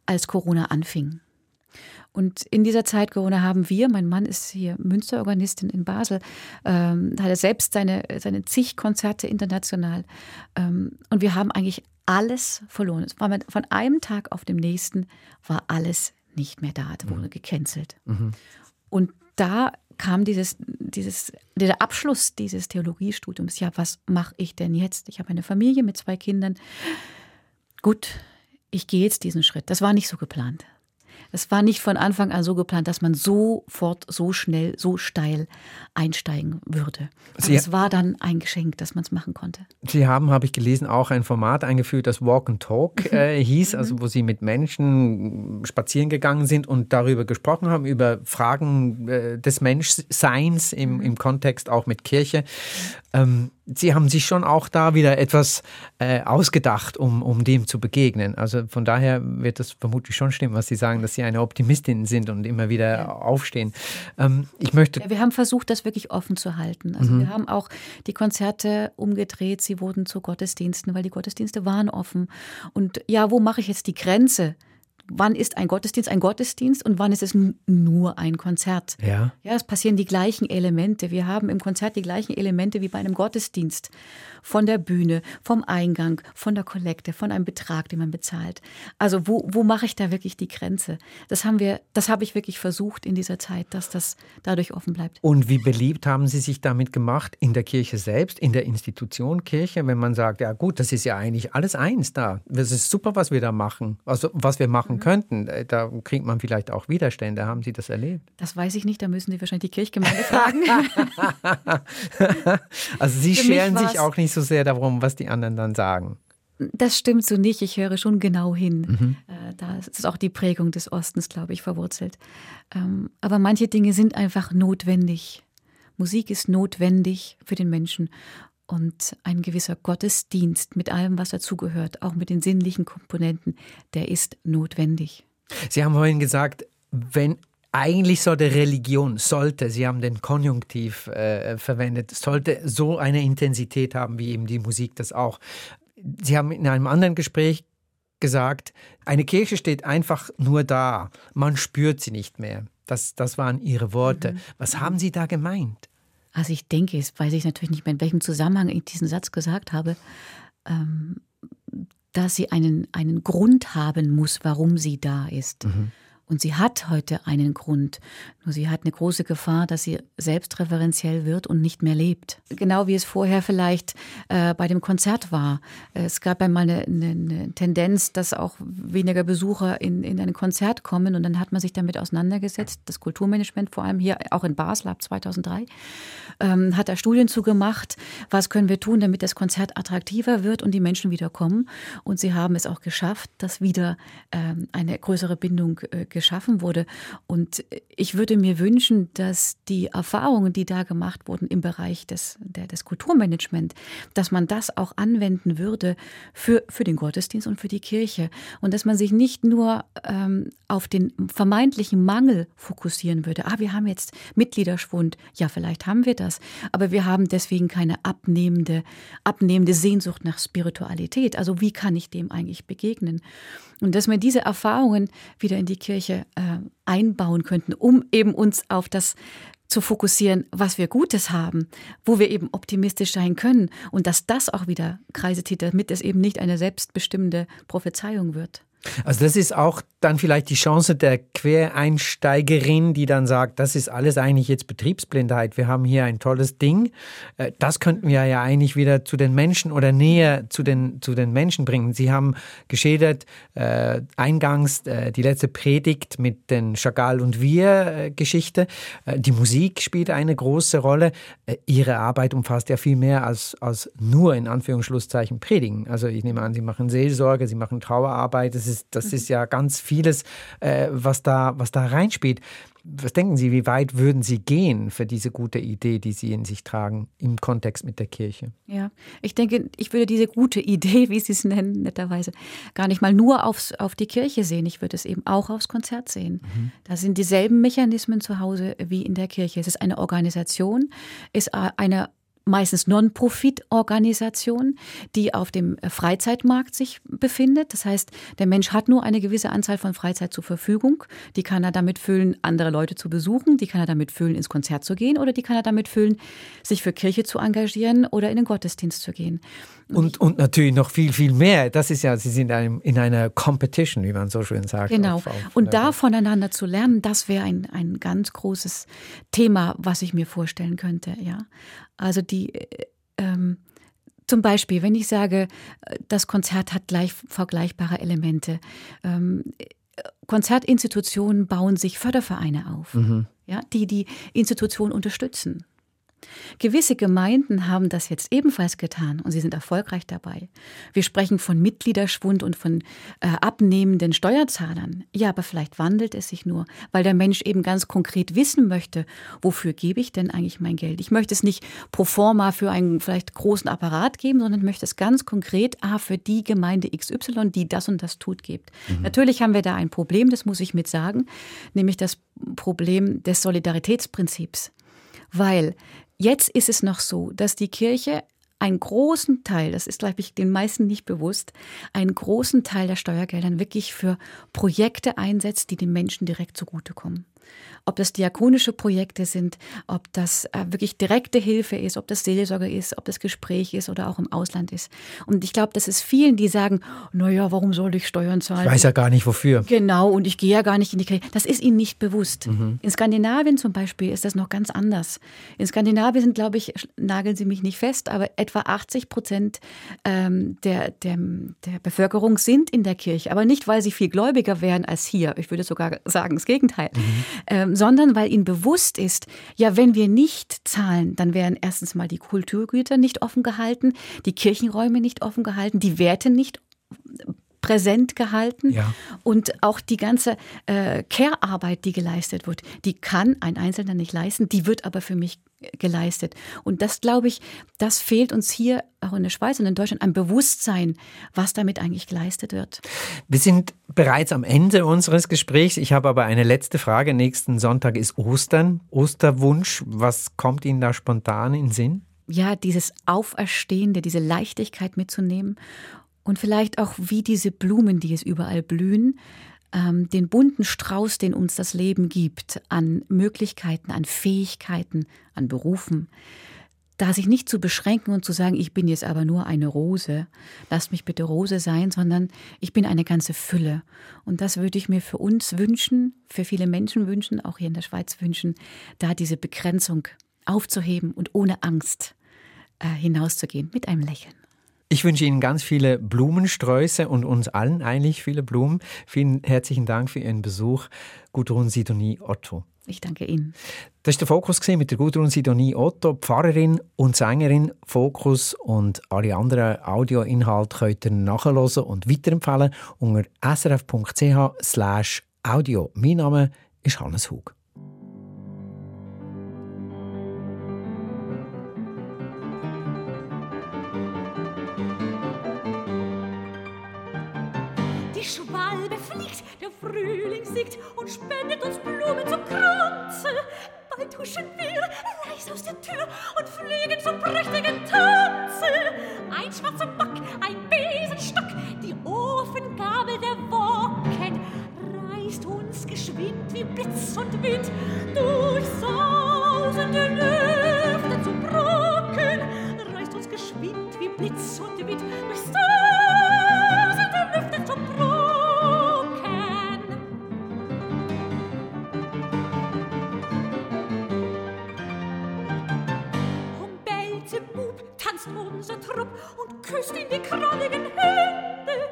als Corona anfing. Und in dieser Zeit Corona haben wir, mein Mann ist hier Münsterorganistin in Basel, ähm, hat er selbst seine, seine zig Konzerte international. Ähm, und wir haben eigentlich alles verloren. Es war von einem Tag auf dem nächsten war alles nicht mehr da, es wurde mhm. gecancelt. Mhm. Und da kam dieses, dieses, der Abschluss dieses Theologiestudiums. Ja, was mache ich denn jetzt? Ich habe eine Familie mit zwei Kindern. gut, ich gehe jetzt diesen Schritt. Das war nicht so geplant. Es war nicht von Anfang an so geplant, dass man sofort, so schnell, so steil einsteigen würde. Aber es war dann ein Geschenk, dass man es machen konnte. Sie haben, habe ich gelesen, auch ein Format eingeführt, das Walk and Talk mhm. äh, hieß, mhm. also wo Sie mit Menschen spazieren gegangen sind und darüber gesprochen haben, über Fragen äh, des Menschseins im, mhm. im Kontext auch mit Kirche. Ähm, Sie haben sich schon auch da wieder etwas äh, ausgedacht, um, um dem zu begegnen. Also von daher wird das vermutlich schon stimmen, was Sie sagen, dass Sie eine Optimistin sind und immer wieder ja. aufstehen. Ähm, ich möchte. Ja, wir haben versucht, das wirklich offen zu halten. Also mhm. wir haben auch die Konzerte umgedreht. Sie wurden zu Gottesdiensten, weil die Gottesdienste waren offen. Und ja, wo mache ich jetzt die Grenze? Wann ist ein Gottesdienst ein Gottesdienst und wann ist es nur ein Konzert. Ja. Ja, es passieren die gleichen Elemente. Wir haben im Konzert die gleichen Elemente wie bei einem Gottesdienst von der Bühne, vom Eingang, von der Kollekte, von einem Betrag, den man bezahlt. Also wo, wo mache ich da wirklich die Grenze? Das haben wir, das habe ich wirklich versucht in dieser Zeit, dass das dadurch offen bleibt. Und wie beliebt haben Sie sich damit gemacht in der Kirche selbst, in der Institution Kirche, wenn man sagt, ja gut, das ist ja eigentlich alles eins da. Das ist super, was wir da machen, also was wir machen mhm. könnten. Äh, da kriegt man vielleicht auch Widerstände. Haben Sie das erlebt? Das weiß ich nicht, da müssen Sie wahrscheinlich die Kirchgemeinde fragen. also Sie scheren sich auch nicht so sehr darum, was die anderen dann sagen. Das stimmt so nicht. Ich höre schon genau hin. Mhm. Äh, da ist auch die Prägung des Ostens, glaube ich, verwurzelt. Ähm, aber manche Dinge sind einfach notwendig. Musik ist notwendig für den Menschen. Und ein gewisser Gottesdienst mit allem, was dazugehört, auch mit den sinnlichen Komponenten, der ist notwendig. Sie haben vorhin gesagt, wenn eigentlich sollte Religion, sollte, Sie haben den Konjunktiv äh, verwendet, sollte so eine Intensität haben, wie eben die Musik das auch. Sie haben in einem anderen Gespräch gesagt, eine Kirche steht einfach nur da, man spürt sie nicht mehr. Das, das waren Ihre Worte. Mhm. Was haben Sie da gemeint? Also ich denke, jetzt weiß ich natürlich nicht mehr, in welchem Zusammenhang ich diesen Satz gesagt habe, ähm, dass sie einen, einen Grund haben muss, warum sie da ist. Mhm. Und sie hat heute einen Grund. Nur sie hat eine große Gefahr, dass sie selbstreferenziell wird und nicht mehr lebt. Genau wie es vorher vielleicht äh, bei dem Konzert war. Es gab einmal eine, eine, eine, Tendenz, dass auch weniger Besucher in, in ein Konzert kommen. Und dann hat man sich damit auseinandergesetzt. Das Kulturmanagement, vor allem hier auch in Basel ab 2003, ähm, hat da Studien zugemacht. Was können wir tun, damit das Konzert attraktiver wird und die Menschen wieder kommen? Und sie haben es auch geschafft, dass wieder ähm, eine größere Bindung äh, geschaffen wurde. Und ich würde mir wünschen, dass die Erfahrungen, die da gemacht wurden im Bereich des, der, des Kulturmanagement, dass man das auch anwenden würde für, für den Gottesdienst und für die Kirche. Und dass man sich nicht nur ähm, auf den vermeintlichen Mangel fokussieren würde. Ah, wir haben jetzt Mitgliederschwund. Ja, vielleicht haben wir das. Aber wir haben deswegen keine abnehmende, abnehmende Sehnsucht nach Spiritualität. Also wie kann ich dem eigentlich begegnen? Und dass wir diese Erfahrungen wieder in die Kirche äh, einbauen könnten, um eben uns auf das zu fokussieren, was wir Gutes haben, wo wir eben optimistisch sein können und dass das auch wieder Kreise zieht, damit es eben nicht eine selbstbestimmende Prophezeiung wird. Also das ist auch dann vielleicht die Chance der Quereinsteigerin, die dann sagt, das ist alles eigentlich jetzt Betriebsblindheit. Wir haben hier ein tolles Ding. Äh, das könnten wir ja eigentlich wieder zu den Menschen oder näher zu den, zu den Menschen bringen. Sie haben geschildert, äh, eingangs äh, die letzte Predigt mit den Chagall und wir-Geschichte. Äh, die Musik spielt eine große Rolle. Äh, ihre Arbeit umfasst ja viel mehr als, als nur in Anführungsschlusszeichen Predigen. Also ich nehme an, Sie machen Seelsorge, Sie machen Trauerarbeit. Das ist, das ist ja ganz viel vieles, äh, was, da, was da reinspielt. Was denken Sie, wie weit würden Sie gehen für diese gute Idee, die Sie in sich tragen, im Kontext mit der Kirche? Ja, ich denke, ich würde diese gute Idee, wie Sie es nennen, netterweise, gar nicht mal nur aufs, auf die Kirche sehen. Ich würde es eben auch aufs Konzert sehen. Mhm. Da sind dieselben Mechanismen zu Hause wie in der Kirche. Es ist eine Organisation, ist eine meistens Non-Profit-Organisation, die auf dem Freizeitmarkt sich befindet. Das heißt, der Mensch hat nur eine gewisse Anzahl von Freizeit zur Verfügung. Die kann er damit füllen, andere Leute zu besuchen, die kann er damit füllen, ins Konzert zu gehen oder die kann er damit füllen, sich für Kirche zu engagieren oder in den Gottesdienst zu gehen. Und, und natürlich noch viel, viel mehr. Das ist ja, Sie sind in einer Competition, wie man so schön sagt. Genau. Auf, auf und da voneinander zu lernen, das wäre ein, ein ganz großes Thema, was ich mir vorstellen könnte. Ja. Also die, äh, ähm, Zum Beispiel, wenn ich sage, das Konzert hat gleich vergleichbare Elemente. Ähm, Konzertinstitutionen bauen sich Fördervereine auf, mhm. ja, die die Institution unterstützen. Gewisse Gemeinden haben das jetzt ebenfalls getan und sie sind erfolgreich dabei. Wir sprechen von Mitgliederschwund und von äh, abnehmenden Steuerzahlern. Ja, aber vielleicht wandelt es sich nur, weil der Mensch eben ganz konkret wissen möchte, wofür gebe ich denn eigentlich mein Geld? Ich möchte es nicht pro forma für einen vielleicht großen Apparat geben, sondern möchte es ganz konkret ah, für die Gemeinde XY, die das und das tut, gibt. Mhm. Natürlich haben wir da ein Problem, das muss ich mit sagen, nämlich das Problem des Solidaritätsprinzips. Weil Jetzt ist es noch so, dass die Kirche einen großen Teil, das ist, glaube ich, den meisten nicht bewusst, einen großen Teil der Steuergeldern wirklich für Projekte einsetzt, die den Menschen direkt zugutekommen ob das diakonische Projekte sind, ob das äh, wirklich direkte Hilfe ist, ob das Seelsorge ist, ob das Gespräch ist oder auch im Ausland ist. Und ich glaube, das ist vielen, die sagen, naja, warum soll ich Steuern zahlen? Ich weiß ja gar nicht wofür. Genau, und ich gehe ja gar nicht in die Kirche. Das ist ihnen nicht bewusst. Mhm. In Skandinavien zum Beispiel ist das noch ganz anders. In Skandinavien sind, glaube ich, nageln Sie mich nicht fest, aber etwa 80 Prozent ähm, der, der, der Bevölkerung sind in der Kirche. Aber nicht, weil sie viel gläubiger wären als hier. Ich würde sogar sagen, das Gegenteil. Mhm. Ähm, sondern weil ihnen bewusst ist, ja, wenn wir nicht zahlen, dann wären erstens mal die Kulturgüter nicht offen gehalten, die Kirchenräume nicht offen gehalten, die Werte nicht präsent gehalten. Ja. Und auch die ganze äh, Care-Arbeit, die geleistet wird, die kann ein Einzelner nicht leisten, die wird aber für mich geleistet. Und das, glaube ich, das fehlt uns hier auch in der Schweiz und in Deutschland ein Bewusstsein, was damit eigentlich geleistet wird. Wir sind bereits am Ende unseres Gesprächs. Ich habe aber eine letzte Frage. Nächsten Sonntag ist Ostern. Osterwunsch. Was kommt Ihnen da spontan in den Sinn? Ja, dieses Auferstehende, diese Leichtigkeit mitzunehmen und vielleicht auch wie diese Blumen, die es überall blühen, ähm, den bunten Strauß, den uns das Leben gibt, an Möglichkeiten, an Fähigkeiten, an Berufen, da sich nicht zu beschränken und zu sagen, ich bin jetzt aber nur eine Rose, lasst mich bitte Rose sein, sondern ich bin eine ganze Fülle. Und das würde ich mir für uns wünschen, für viele Menschen wünschen, auch hier in der Schweiz wünschen, da diese Begrenzung aufzuheben und ohne Angst äh, hinauszugehen mit einem Lächeln. Ich wünsche Ihnen ganz viele Blumensträuße und uns allen eigentlich viele Blumen. Vielen herzlichen Dank für Ihren Besuch, Gudrun Sidonie Otto. Ich danke Ihnen. Das war der Fokus mit der Gudrun Sidonie Otto, Pfarrerin und Sängerin. Fokus und alle anderen Audioinhalte könnt ihr nachhören und weiterempfehlen unter srf.ch/audio. Mein Name ist Hannes Hug. Siegt und spendet uns Blumen zum Kranze. Bald huschen wir leis aus der Tür und fliegen zum prächtigen Tanze. Ein schwarzer Bock, ein Besenstock, die Ofengabel der Wocken reißt uns geschwind wie Blitz und Wind durch sausende Lüfte zu Brocken, reißt uns geschwind wie Blitz und Wind durch unser Trupp und küsst in die kralligen Hände.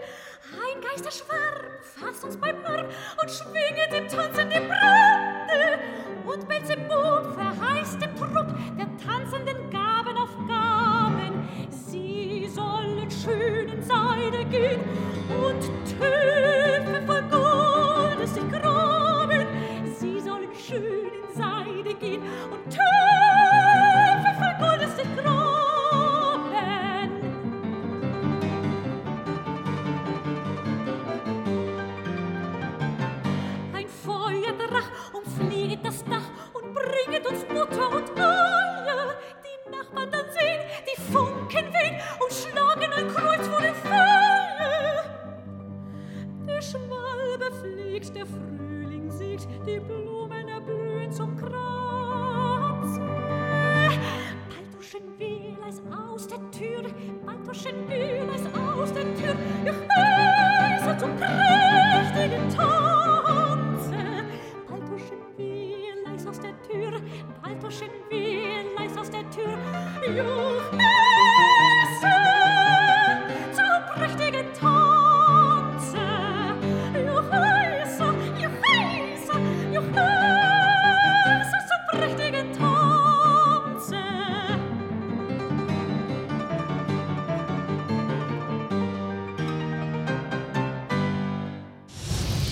Ein Geisterschwarm fasst uns beim Arm und schwinget im Tanzen die Brände. Und Belzebub verheißt dem Trupp der Tanzenden Gaben auf Gaben. Sie sollen schön in Seide gehen und Töpfe